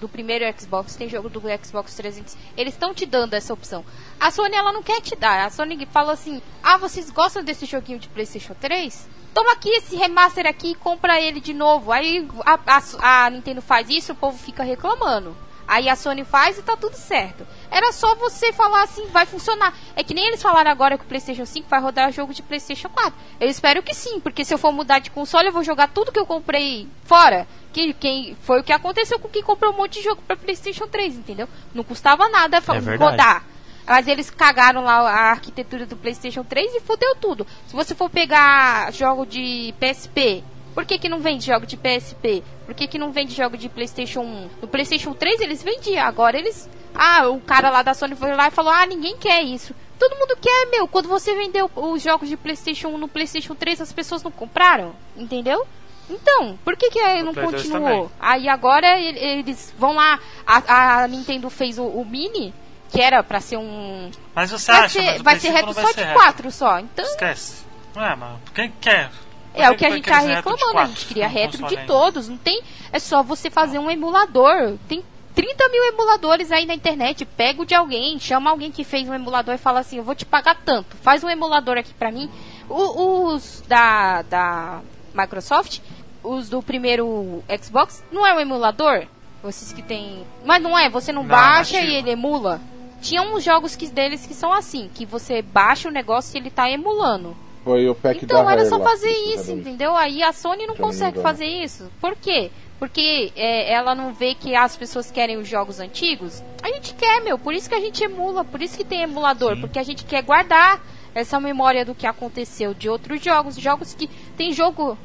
do primeiro Xbox, tem jogo do Xbox 300. Eles estão te dando essa opção. A Sony ela não quer te dar. A Sony fala assim: "Ah, vocês gostam desse joguinho de PlayStation 3? Toma aqui esse remaster aqui e compra ele de novo". Aí a, a, a Nintendo faz isso, o povo fica reclamando. Aí a Sony faz e tá tudo certo. Era só você falar assim, vai funcionar. É que nem eles falaram agora que o PlayStation 5 vai rodar jogo de PlayStation 4. Eu espero que sim, porque se eu for mudar de console, eu vou jogar tudo que eu comprei fora. Que quem foi o que aconteceu com quem comprou um monte de jogo para PlayStation 3, entendeu? Não custava nada é rodar. Mas eles cagaram lá a arquitetura do PlayStation 3 e fudeu tudo. Se você for pegar jogo de PSP, por que, que não vende jogo de PSP? Por que, que não vende jogo de PlayStation 1? No PlayStation 3 eles vendiam, agora eles. Ah, o cara lá da Sony foi lá e falou: Ah, ninguém quer isso. Todo mundo quer, meu. Quando você vendeu os jogos de PlayStation 1 no PlayStation 3, as pessoas não compraram? Entendeu? Então, por que, que não continuou? Aí agora eles vão lá. A, a Nintendo fez o, o Mini, que era pra ser um.
Mas você vai acha
ser, vai ser reto só de 4 só. Então.
Esquece. Não é, mano. Quem quer?
É o que a gente tá reclamando, a gente queria retro de todos, não tem. É só você fazer um emulador. Tem 30 mil emuladores aí na internet. Pega o de alguém, chama alguém que fez um emulador e fala assim: Eu vou te pagar tanto. Faz um emulador aqui pra mim. O, os da, da Microsoft, os do primeiro Xbox, não é um emulador? Vocês que tem. Mas não é, você não, não baixa e ele emula. Tinha uns jogos que, deles que são assim: que você baixa o negócio e ele tá emulando.
Foi o pack
Então
da
era
Rare
só fazer isso,
era-
entendeu? Aí a Sony não
não
consegue
engano.
fazer isso. Por quê? Porque é, ela não vê que as pessoas querem os jogos antigos. A gente quer, meu. Por isso que a gente emula. Por isso que tem emulador. Porque a gente quer guardar essa memória do que aconteceu de outros jogos. Jogos que. Tem jogo.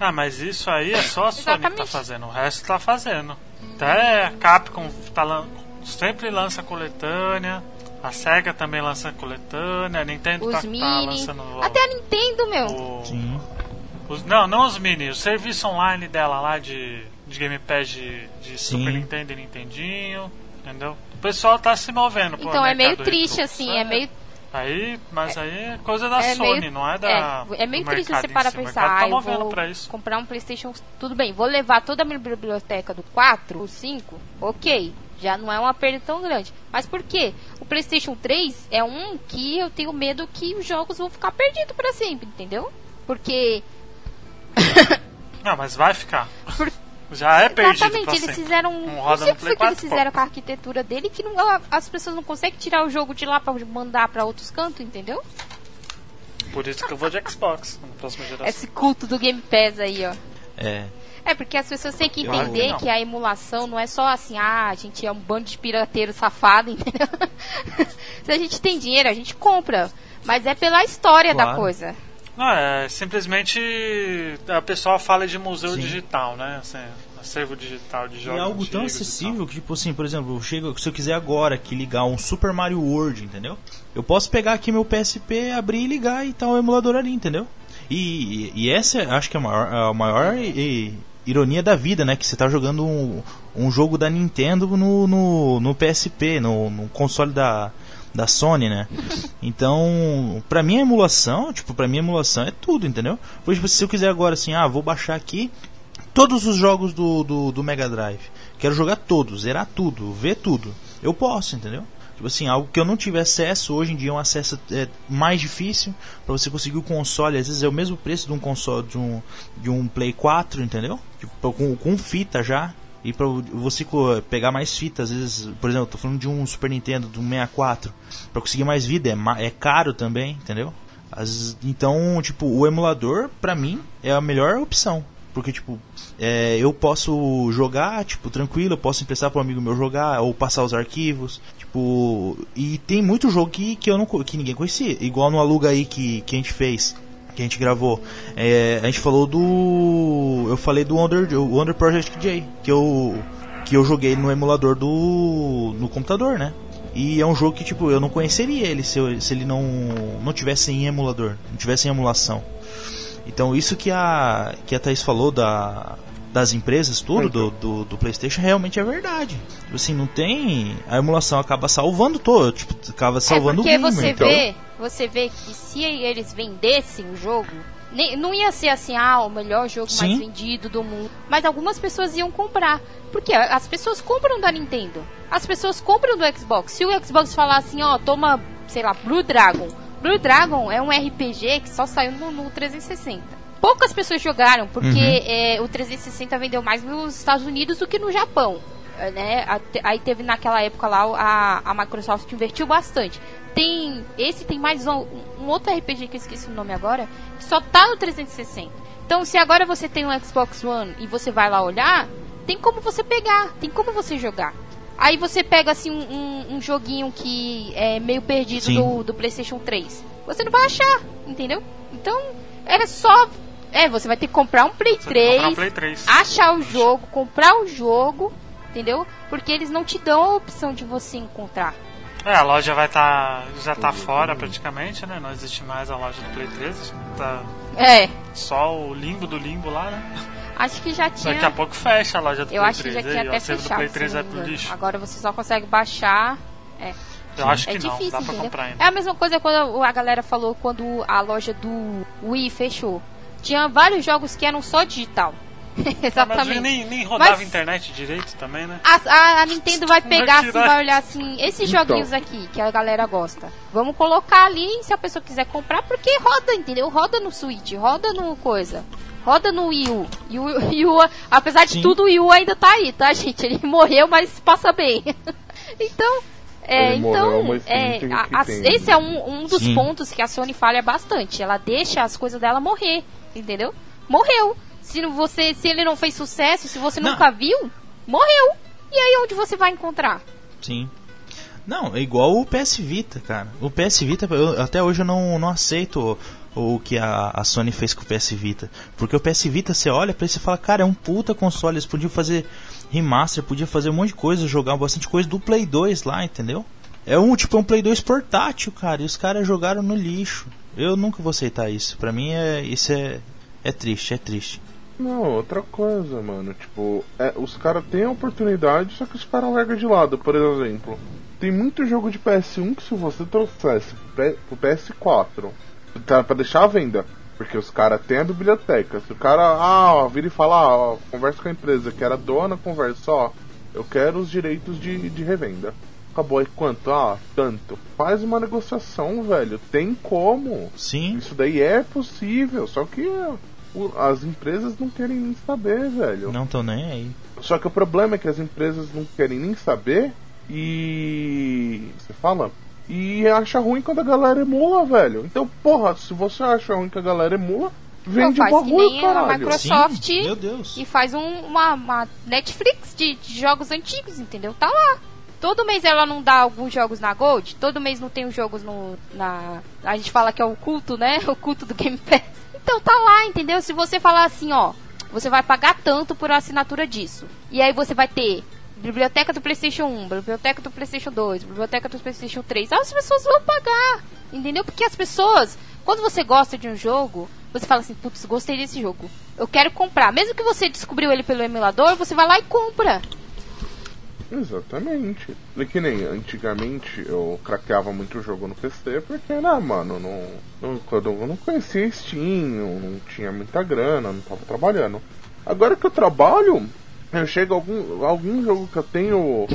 Ah, mas isso aí é só a Sony que tá fazendo, o resto tá fazendo. Até a Capcom tá sempre lança coletânea, a SEGA também lança coletânea, a Nintendo
Os
tá, tá
mini.
lançando o-
Até a Nintendo, meu.
o-
Sim.
os- não, não os mini, o serviço online dela lá de, de Gamepad de, de. Super Nintendo e Nintendinho, entendeu? O pessoal tá se movendo.
Então é meio triste,
retro.
assim. É meio
Aí, mas aí é coisa da
é
Sony,
meio,
não é da.
é, é meio triste você parar
si.
pra pensar, ah,
tá
vou
pra isso.
comprar um Playstation, tudo bem, vou levar toda a minha biblioteca do 4, o 5, ok, já não é uma perda tão grande. Mas por quê? O Playstation 3 é um que eu tenho medo que os jogos vão ficar perdidos pra sempre, entendeu? Porque
Não, mas vai ficar.
Por-
Já é perdido
Exatamente, eles
sempre.
fizeram.
Não
Não,
roda
sei
no
o que foi que eles
4,
fizeram
pô.
com a arquitetura dele que não, as pessoas não conseguem tirar o jogo de lá pra mandar pra outros cantos, entendeu?
Por isso que eu vou de Xbox na próxima geração.
Esse culto do Game Pass aí, ó.
É.
É, porque as pessoas têm que entender
que
que a emulação não é só assim, ah, a gente é um bando de pirateiro safado, entendeu? Se a gente tem dinheiro, a gente compra. Mas é pela história da
Claro.
coisa.
Não, é simplesmente a pessoa fala de museu
Sim.
digital, né? Assim, acervo digital de
E
jogos.
é algo tão
e
acessível que, tipo assim, por exemplo, eu chego, se eu quiser agora aqui ligar um Super Mario World, entendeu? Eu posso pegar aqui meu PSP, abrir e ligar e tá o emulador ali, entendeu? E, e essa acho que é a maior, a maior e- e- ironia da vida, né? Que você tá jogando um, um jogo da Nintendo no, no, no PSP, no, no console da, da Sony, né? Então, pra mim a emulação, tipo, pra mim a emulação é tudo, entendeu? Por exemplo, se eu quiser agora assim, ah, vou baixar aqui todos os jogos do, do, do Mega Drive. Quero jogar todos, zerar tudo, ver tudo. Eu posso, entendeu? Tipo assim, algo que eu não tive acesso, hoje em dia é um acesso é, mais difícil para você conseguir o console. Às vezes é o mesmo preço de um console, de um, de um Play 4, entendeu? Tipo, com, com fita já. E pra você pegar mais fitas, às vezes, por exemplo, eu tô falando de um Super Nintendo, de um 64. Pra conseguir mais vida é, é caro também, entendeu? Às- então, tipo, o emulador, pra mim, é a melhor opção. Porque, tipo, é, eu posso jogar, tipo, tranquilo, eu posso emprestar para amigo meu jogar, ou passar os arquivos, tipo... E tem muito jogo que, que, eu não, que ninguém conhecia, igual no Aluga aí que, que a gente fez, que a gente gravou. É, a gente falou do... Eu falei do Wonder, Wonder Project J, que eu, que eu joguei no emulador do... no computador, né? E é um jogo que, tipo, eu não conheceria ele se, eu- se ele não, não tivesse em emulador, não tivesse em emulação. Então isso que a, que a Thaís falou da, das empresas, tudo, do, do, do Playstation, realmente é verdade. Tipo assim, não tem. A emulação acaba salvando todo, tipo, acaba salvando
é porque
o gamer.
você
então.
vê, você vê que se eles vendessem o jogo, nem- não ia ser assim, ah, o melhor jogo mais
Sim.
vendido do mundo. Mas algumas pessoas iam comprar. Porque as pessoas compram da Nintendo. As pessoas compram do Xbox. Se o Xbox falar assim, ó, toma, sei lá, Blue Dragon. Blue Dragon é um RPG que só saiu no, no 360. Poucas pessoas jogaram, porque
Uhum.
é, o 360 vendeu mais nos Estados Unidos do que no Japão. É, Né? Aí teve naquela época lá a, a Microsoft investiu bastante. Tem esse tem mais um, um outro RPG que eu esqueci o nome agora, que só tá no 360. Então, se agora você tem um Xbox One e você vai lá olhar, tem como você pegar, tem como você jogar. Aí você pega assim um, um- joguinho que é meio perdido do, do PlayStation 3. Você não vai achar, entendeu? Então, era só. É, você vai ter que comprar um Play
Você tem que
3
comprar um Play 3.
achar o jogo, comprar o jogo, entendeu? Porque eles não te dão a opção de você encontrar.
É, a loja vai estar. já tá fora praticamente, né? Não existe mais a loja do Play 3. Tá
É,
só o limbo do limbo lá, né?
acho que já tinha.
Daqui a pouco fecha a loja do
eu
Play
acho que
3.
já
aí,
tinha
o
até fechado.
Play
se
3
não
é.
Agora você só consegue baixar. É,
Eu acho
é
que não,
difícil,
dá pra
entendeu?
comprar ainda.
É a mesma coisa quando a galera falou quando a loja do Wii fechou. Tinha vários jogos que eram só digital.
Mas
Exatamente.
nem, nem rodava
Mas-
internet direito também, né?
A, a- a Nintendo vai
Vai
pegar assim, vai olhar assim, esses
Então.
joguinhos aqui que a galera gosta. Vamos colocar ali se a pessoa quiser comprar, porque roda, entendeu? Roda no Switch, roda no coisa. Roda no Wii U. E o Wii U, apesar de
Sim.
tudo, o Wii U ainda tá aí, tá, gente? Ele morreu, mas passa bem. então, É,
morreu,
então, é, a- a- esse
né?
é um, um dos
Sim.
pontos que a Sony falha bastante. Ela deixa as coisas dela morrer, entendeu? Morreu. Se não- você, se ele não fez sucesso, se você
Não.
nunca viu, morreu. E aí onde você vai encontrar?
Sim. Não, é igual o PS Vita, cara. O PS Vita, eu- até hoje eu não, não aceito o, o que a, a Sony fez com o PS Vita. Porque o PS Vita, você olha pra ele e fala, cara, é um puta console. Eles podiam fazer remaster, podiam fazer um monte de coisa, jogar bastante coisa do Play 2 lá, entendeu? É um tipo é um Play 2 portátil, cara. E os caras jogaram no lixo. Eu nunca vou aceitar isso. Pra mim é isso é é triste, é triste.
Não, outra coisa, mano. Tipo, é, os caras têm a oportunidade, só que os caras largam de lado. Por exemplo, tem muito jogo de PS1 que se você trouxesse pro P- pro PS4, tá, pra deixar à venda. Porque os caras têm a biblioteca. Se o cara, ah, ó, vira e fala, ah, ó, conversa com a empresa que era dona, conversa, ó, eu quero os direitos de, de revenda. Acabou aí quanto? Ah, tanto. Faz uma negociação, velho. Tem como.
Sim.
Isso daí é possível, só que as empresas não querem nem saber, velho.
Não tô nem aí.
Só que o problema é que as empresas não querem nem saber e. Você fala? E acha ruim quando a galera emula, velho. Então, porra, se você acha ruim que a galera emula, vende o
faz que
bagulho,
nem a
caralho.
Microsoft.
Sim, meu Deus.
E faz um- uma, uma Netflix de, de jogos antigos, entendeu? Tá lá. Todo mês ela não dá alguns jogos na Gold, todo mês não tem os jogos no. na. A gente fala que é o culto, né? O culto do Game Pass. Então tá lá, entendeu? Se você falar assim, ó, você vai pagar tanto por assinatura disso. E aí você vai ter biblioteca do PlayStation 1, biblioteca do PlayStation 2, biblioteca do PlayStation 3. As pessoas vão pagar, entendeu? Porque as pessoas, quando você gosta de um jogo, você fala assim, putz, gostei desse jogo. Eu quero comprar. Mesmo que você descobriu ele pelo emulador, você vai lá e compra.
Exatamente. É que nem antigamente eu craqueava muito o jogo no PC porque, né, mano, não, não, quando eu não conhecia Steam, eu não tinha muita grana, não tava trabalhando. Agora que eu trabalho, eu chego a algum, algum jogo que eu tenho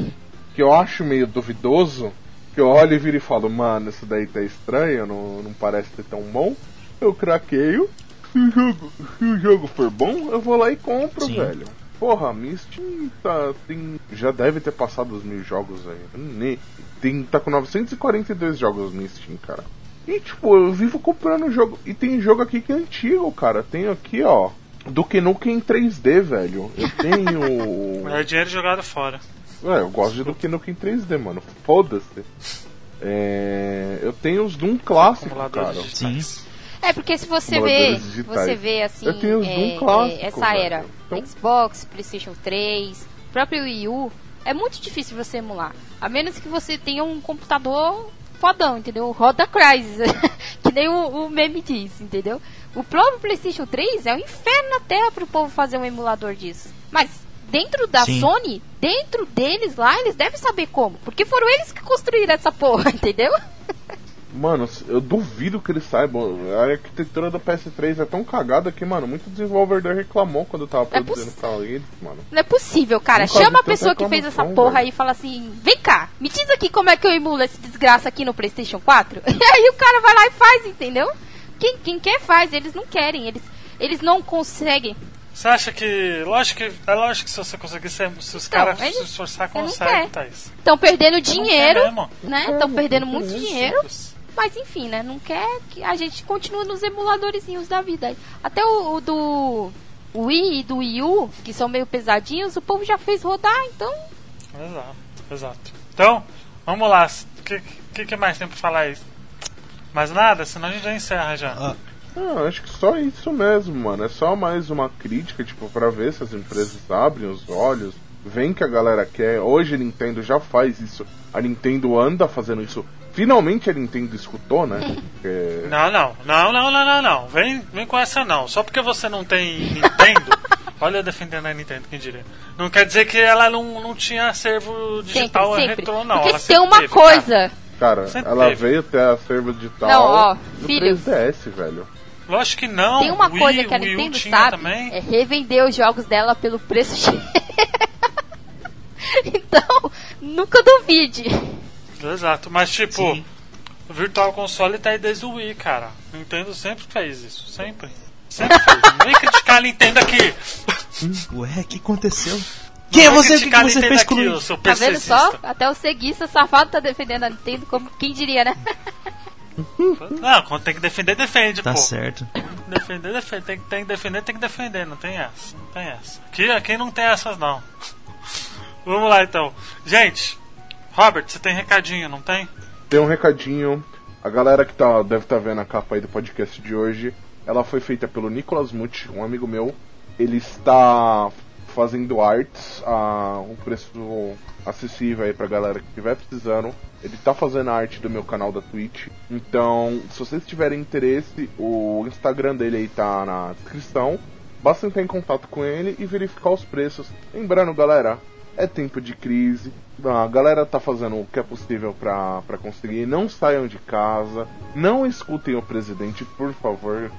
que eu acho meio duvidoso, que eu olho e viro e falo, mano, isso daí tá estranho, não, não parece ser tão bom. Eu craqueio. Se o jogo, se o jogo for bom, eu vou lá e compro,
Sim.
velho. Porra, Steam tá, tem, já deve ter passado os mil jogos aí. Nem- Tem, tá com 942 jogos no Steam, cara. E tipo, eu vivo comprando jogo. E tem jogo aqui que é antigo, cara. Tenho aqui, ó. Do que em 3D, velho. Eu tenho.
É dinheiro jogado fora.
É, eu gosto de do que em 3D, mano. Foda-se. É, eu tenho os Doom clássico, cara.
digitais.
É porque se você vê, você vê assim, é,
clássico,
é, essa era,
Então-
Xbox, PlayStation 3, próprio Wii U, é muito difícil você emular. A menos que você tenha um computador fodão, entendeu? Roda Crysis, que nem o, o meme diz, entendeu? O próprio PlayStation 3 é um inferno na terra pro povo fazer um emulador disso. Mas dentro da
Sim.
Sony, dentro deles lá, eles devem saber como. Porque foram eles que construíram essa porra, entendeu?
Mano, eu duvido que eles saibam. A arquitetura do PS3 é tão cagada que, mano, muito desenvolvedor reclamou quando eu tava
É
produzindo pra eles, mano.
Não é possível, cara.
Nunca
Chama a pessoa que fez essa porra
velho.
aí e fala assim: vem cá, me diz aqui como é que eu emulo esse desgraça aqui no PlayStation 4. E aí o cara vai lá e faz, entendeu? Quem, quem quer faz, eles não querem, eles, eles não conseguem.
Você acha que. Lógico que. É lógico que se você conseguir, se, se os
Então,
caras
ele-
se esforçar,
ele quer.
Thaís.
Estão perdendo dinheiro, né? Estão perdendo muito
quer isso.
Mas enfim, né? Não quer que a gente continue nos emuladorzinhos da vida. aí. Até o, o do Wii e do Wii U, que são meio pesadinhos, o povo já fez rodar, então.
Exato, exato. Então, vamos lá. O que, que, que mais tem pra falar aí? Mais nada? Senão a gente já encerra já.
Ah,
Ah, acho que só isso mesmo, mano. É só mais uma crítica, tipo, pra ver se as empresas abrem os olhos, veem que a galera quer. Hoje a Nintendo já faz isso. A Nintendo anda fazendo isso. Finalmente a Nintendo escutou, né? Porque-
Não, não, não, não, não, não, não. Vem, vem com essa não. Só porque você não tem Nintendo. olha eu defendendo a Nintendo, quem diria. Não quer dizer que ela não, não tinha acervo
Sempre,
digital
sempre.
retrô, não.
Porque
ela
tem
sempre
uma
teve,
coisa.
Cara,
Sempre
ela
teve.
veio até a serva digital
Não, ó,
no
filho.
3DS, velho.
cara. Lógico que não.
Tem uma
Wii,
coisa que a Nintendo sabe,
também.
é revender os jogos dela pelo preço cheio. então, nunca duvide.
Exato, mas tipo,
Sim.
o Virtual Console tá aí desde o Wii, cara. Nintendo sempre fez isso, sempre. Sempre fez. Não vem criticar a Nintendo aqui.
Ué, o que aconteceu? Quem é você? O que,
criticar
que
a
você
Nintendo
fez
aqui,
com o
seu
Tá vendo só? Até o ceguista safado tá defendendo a Nintendo como quem diria, né?
Não, quando tem que defender, defende,
Tá
pô.
certo.
Defender, defende. Tem, tem que defender, tem que defender. Não tem essa. Não tem essa. Aqui, aqui não tem essas, não. Vamos lá, então. Gente, Robert, você tem recadinho, não tem?
Tem um recadinho. A galera que tá, deve estar vendo a capa aí do podcast de hoje, ela foi feita pelo Nicolas Muth, um amigo meu. Ele está fazendo artes a um preço acessível aí pra galera que estiver precisando. Ele tá fazendo a arte do meu canal da Twitch. Então, se vocês tiverem interesse, o Instagram dele aí tá na descrição. Basta entrar em contato com ele e verificar os preços. Lembrando, galera, é tempo de crise. A galera tá fazendo o que é possível pra conseguir. Não saiam de casa. Não escutem o presidente, por favor.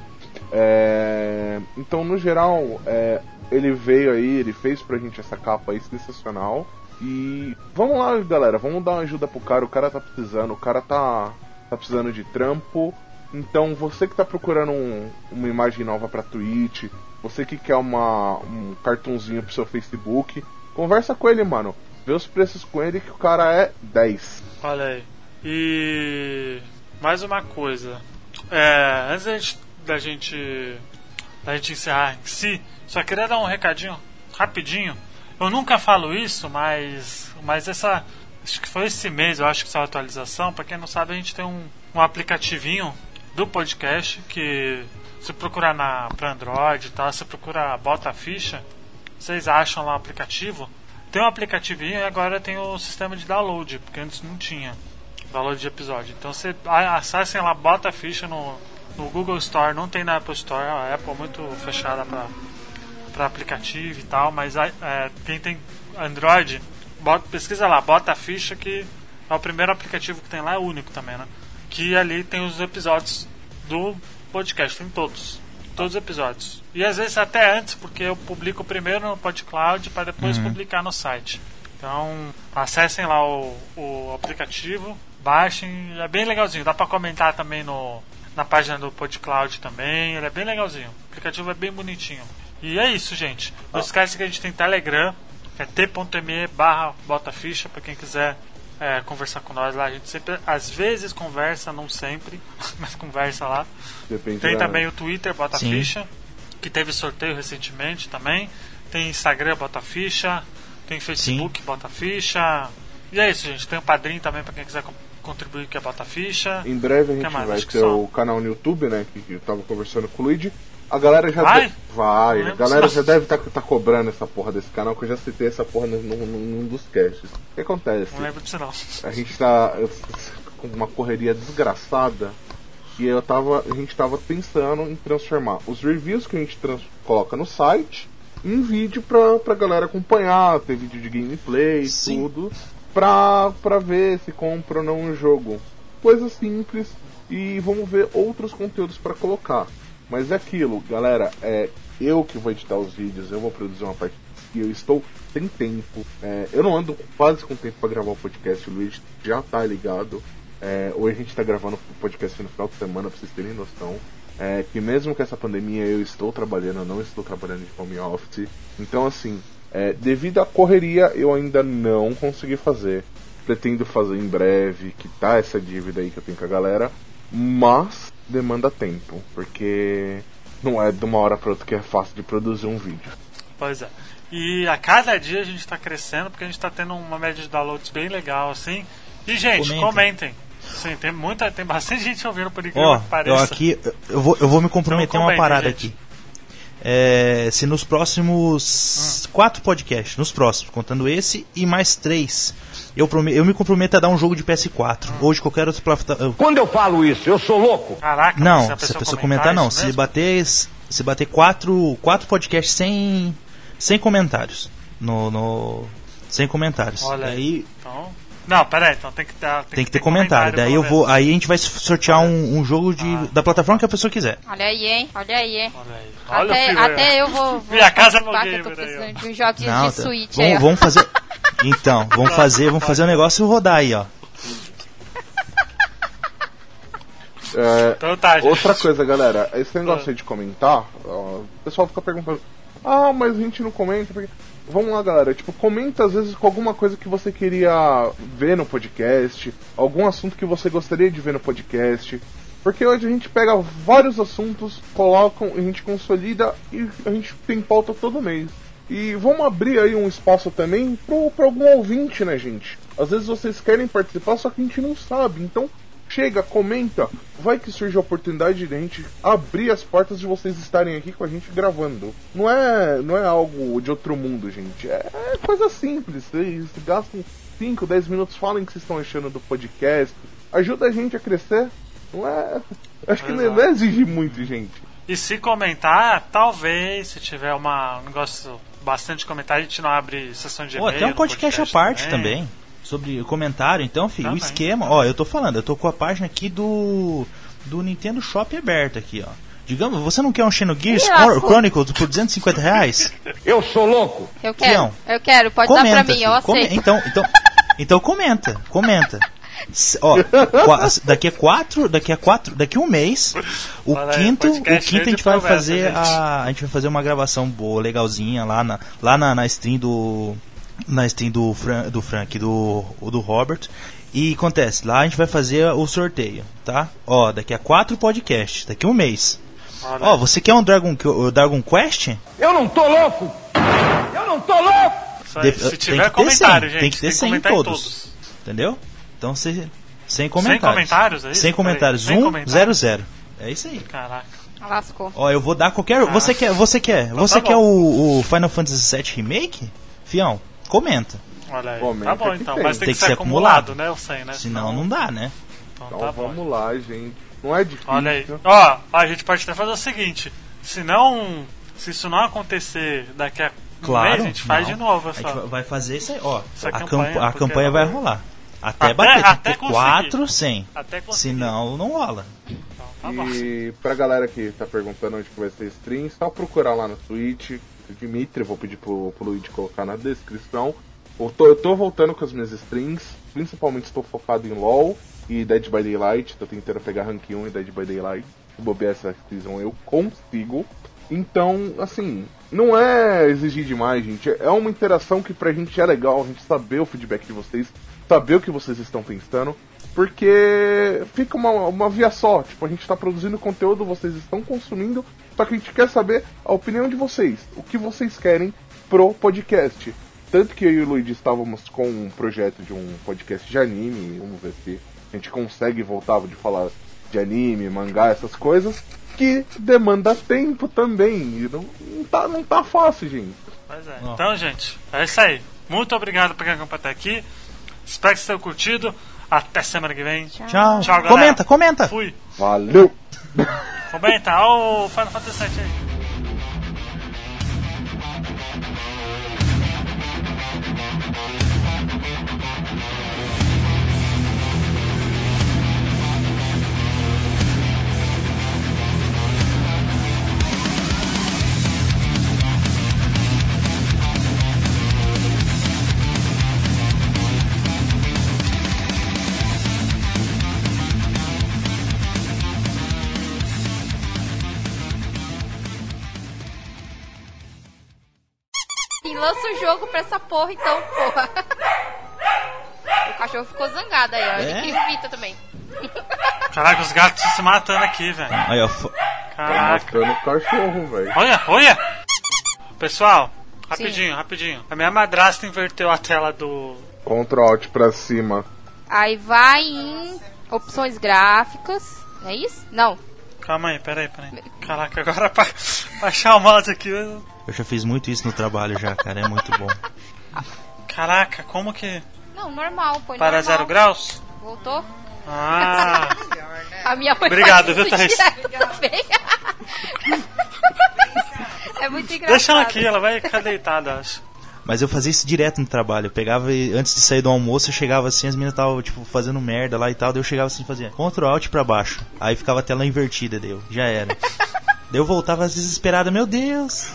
É, Então, no geral, é, ele veio aí, ele fez pra gente essa capa aí sensacional. E vamos lá, galera, vamos dar uma ajuda pro cara. O cara tá precisando, o cara tá, tá precisando de trampo. Então, você que tá procurando um- uma imagem nova pra Twitch, você que quer uma, um cartãozinho pro seu Facebook, conversa com ele, mano. Vê os preços com ele que o cara é 10.
Olha aí. E mais uma coisa. É, antes da gente, da gente da gente encerrar em si, só queria dar um recadinho rapidinho. Eu nunca falo isso, mas mas essa acho que foi esse mês, eu acho que saiu a atualização. Pra quem não sabe, a gente tem um, um aplicativinho do podcast que se procurar na para Android tal, você procura Bota Ficha, vocês acham lá o aplicativo. Tem um aplicativinho e agora tem o sistema de download, porque antes não tinha download de episódio. Então você acessem lá, bota a ficha no, no Google Store, não tem na Apple Store, a Apple é muito fechada para para aplicativo e tal, mas é, quem tem Android, bota, pesquisa lá, bota a ficha que é o primeiro aplicativo que tem lá, é único também, né? Que ali tem os episódios do podcast, tem todos. Todos os episódios. E às vezes até antes, porque eu publico primeiro no PodCloud para depois publicar no site. Então, acessem lá o, o aplicativo, baixem, é bem legalzinho. Dá para comentar também no, na página do PodCloud também, ele é bem legalzinho. O aplicativo é bem bonitinho. E é isso, gente. Não esquece que a gente tem Telegram, que é t.me barra botaficha, para quem quiser é, conversar com nós lá. A gente sempre, às vezes conversa, não sempre, mas conversa lá.
Depende
Tem
da-
também o Twitter, Bota
Sim.
Ficha, que teve sorteio recentemente também. Tem Instagram, Bota Ficha. Tem Facebook, Bota Ficha. E é isso, gente. Tem o Padrim também para quem quiser co- contribuir, que é Bota Ficha.
Em breve a gente
mais?
vai ter
só.
o canal no YouTube, né? Que eu tava conversando com o Luigi. A galera já
Vai?
de- vai. A galera já deve estar tá, cobrando essa porra desse canal, que eu já citei essa porra num, num- dos casts. O que acontece?
Não lembro disso não.
A gente tá com uma correria desgraçada. E eu tava, a gente tava pensando em transformar os reviews que a gente trans- coloca no site em vídeo pra, pra galera acompanhar, ter vídeo de gameplay e tudo, pra, pra ver se compra ou não um jogo. Coisa simples e vamos ver outros conteúdos pra colocar. Mas é aquilo, galera, é eu que vou editar os vídeos, eu vou produzir uma parte e eu estou sem tempo. É, eu não ando quase com tempo pra gravar o podcast, o Luiz já tá ligado. É, hoje a gente tá gravando o podcast no final de semana, pra vocês terem noção. É, que mesmo com essa pandemia eu estou trabalhando, eu não estou trabalhando de home office. Então assim, é, devido à correria eu ainda não consegui fazer. Pretendo fazer em breve, quitar essa dívida aí que eu tenho com a galera. Mas demanda tempo, porque não é de uma hora para outra que é fácil de produzir um vídeo.
Pois é. E a cada dia a gente está crescendo, porque a gente está tendo uma média de downloads bem legal, assim. E, gente,
Comentem.
comentem. Sim, tem muita, tem bastante gente ouvindo por incrível
Ó,
que
eu
pareça.
aqui eu vou, eu vou me comprometer
Então,
uma parada
gente.
aqui. É, se nos próximos
Hum.
quatro podcasts, nos próximos, contando esse e mais três, eu, prome- eu me comprometo a dar um jogo de PS4
Hum.
ou de qualquer outra plataforma.
Quando eu falo isso, eu sou louco.
Caraca,
Não,
se a
se
pessoa,
a pessoa comentar, não.
isso
Se
mesmo?
bater, se bater quatro, quatro podcasts sem, sem comentários. No, no- sem comentários.
Olha aí.
Aí
Então, não, peraí, então tem que ter,
tem que ter comentário. Daí eu vou, aí a gente vai sortear um, um jogo de,
Ah.
da plataforma que a pessoa quiser.
Olha aí, hein? Olha aí, hein?
Olha aí. Olha
até,
aí,
até eu vou, vou
Minha casa é meu
que eu tô
gamer aí,
precisando de uns joguinhos
Não,
de
tá.
Switch aí,
vamos,
ó.
vamos fazer. Então, vamos fazer, vamos fazer o negócio rodar aí, ó.
É,
Então tá, gente.
outra coisa, galera, esse negócio aí de comentar, ó, o pessoal fica perguntando Ah, mas a gente não comenta. Porque... Vamos lá, galera. Tipo, comenta às vezes com alguma coisa que você queria ver no podcast, algum assunto que você gostaria de ver no podcast. Porque hoje a gente pega vários assuntos, coloca, a gente consolida e a gente tem pauta todo mês. E vamos abrir aí um espaço também para algum ouvinte, né, gente? Às vezes vocês querem participar, só que a gente não sabe. Então, chega, comenta. Vai que surge a oportunidade de a gente abrir as portas de vocês estarem aqui com a gente gravando. Não é, não é algo de outro mundo, gente. É coisa simples. Vocês gastam 5, 10 minutos, falem o que vocês estão achando do podcast. Ajuda a gente a crescer. Não é. Acho que não, não é exigir muito, gente.
E se comentar, talvez, se tiver uma, um negócio bastante comentário, a gente não abre sessão de e-mail.
Até um podcast, podcast à parte também. também. Sobre comentário, então, filho, também, o esquema, ó, eu tô falando, eu tô com a página aqui do. do Nintendo Shop aberta aqui, ó. Digamos, você não quer um Xenogears Chronicles por 250 reais?
Eu sou louco!
Eu quero, Fião, eu quero, pode comenta, dar pra mim, eu aceito.
então, então, então comenta, comenta. Ó, daqui a quatro, daqui a quatro, daqui a um mês, o quinto, o quinto a gente vai fazer gente. a, a gente vai fazer uma gravação boa, legalzinha lá na, lá na, na stream do na stream do Fran, do Frank, do do Robert. E acontece, lá a gente vai fazer o sorteio, tá? Ó, daqui a quatro podcasts, daqui a um mês. Ó, você quer um Dragon, Dragon Quest?
Eu não tô louco! Eu não tô louco!
De, se tiver comentário,
100,
gente,
tem que ter 100 em todos, todos. Entendeu? Então, se, sem comentários.
Sem comentários, é isso?
Sem comentários. 1, 0, 0. É isso aí.
Caraca.
Lascou.
Ó, eu vou dar qualquer. Você quer, você quer, então você tá quer o, o, Final Fantasy VII Remake? Fião, comenta.
Olha aí. Comenta tá bom então, tem. mas tem, tem que, que, ser acumulado, acumulado, né? O 100, né?
Senão não dá, né?
Então, então tá vamos bom. lá, gente. Não é difícil.
Olha aí. Ó, a gente pode até fazer o seguinte: se não. Se isso não acontecer daqui a
claro,
mês, a gente faz
não.
de novo.
Essa. A gente vai fazer isso aí, ó. A campanha, camp a campanha vai rolar. Até, até bater, até 4, 100. Até Senão não rola.
Então, tá e pra galera que tá perguntando onde que vai ser stream, só procurar lá na Twitch. Dimitri, vou pedir pro, pro Luigi colocar na descrição. Eu tô, eu tô voltando com as minhas streams, principalmente estou focado em LoL e Dead by Daylight. Tô tentando pegar Rank 1 e Dead by Daylight. Se bobear essa season eu consigo. Então, assim, não é exigir demais, gente. É uma interação que pra gente é legal, a gente saber o feedback de vocês saber o que vocês estão pensando, porque fica uma, uma via só. Tipo, a gente está produzindo conteúdo, vocês estão consumindo, só que a gente quer saber a opinião de vocês, o que vocês querem pro podcast. Tanto que eu e o Luigi estávamos com um projeto de um podcast de anime, vamos ver se a gente consegue voltar de falar de anime, mangá, essas coisas, que demanda tempo também. E não, não, tá, não tá fácil, gente.
Pois é. Então, gente, é isso aí. Muito obrigado por quem acompanhou até aqui. Espero que vocês tenham curtido. Até semana que vem.
Tchau. Tchau, Tchau galera. Comenta, comenta.
Fui.
Valeu.
Comenta. Olha o Final Fantasy VII aí.
Lança o jogo pra essa porra, então, porra. O cachorro ficou zangado aí, ó. É? Ele vomita também.
Caraca, os gatos se matando aqui, velho.
Aí, ó.
Caraca. Tá matando o cachorro, velho.
Olha, olha! Pessoal, rapidinho, Sim. rapidinho. A minha madrasta inverteu a tela do.
Ctrl Alt pra cima.
Aí vai em opções gráficas. É isso? Não.
Calma aí, peraí, peraí. Caraca, agora pra baixar o mouse aqui. Eu...
Eu já fiz muito isso no trabalho já, cara. É muito bom.
Caraca, como que.
Não, normal, põe
Para
normal.
zero graus?
Voltou?
Ah.
A minha mãe
Obrigado, viu,
Thaís? é muito engraçado.
Deixa ela aqui, ela vai ficar deitada, acho.
Mas eu fazia isso direto no trabalho. Eu pegava e antes de sair do almoço, eu chegava assim, as meninas estavam, tipo, fazendo merda lá e tal. Daí eu chegava assim, fazia Ctrl Alt pra baixo. Aí ficava a tela invertida, deu. Já era. daí eu voltava desesperada, meu Deus.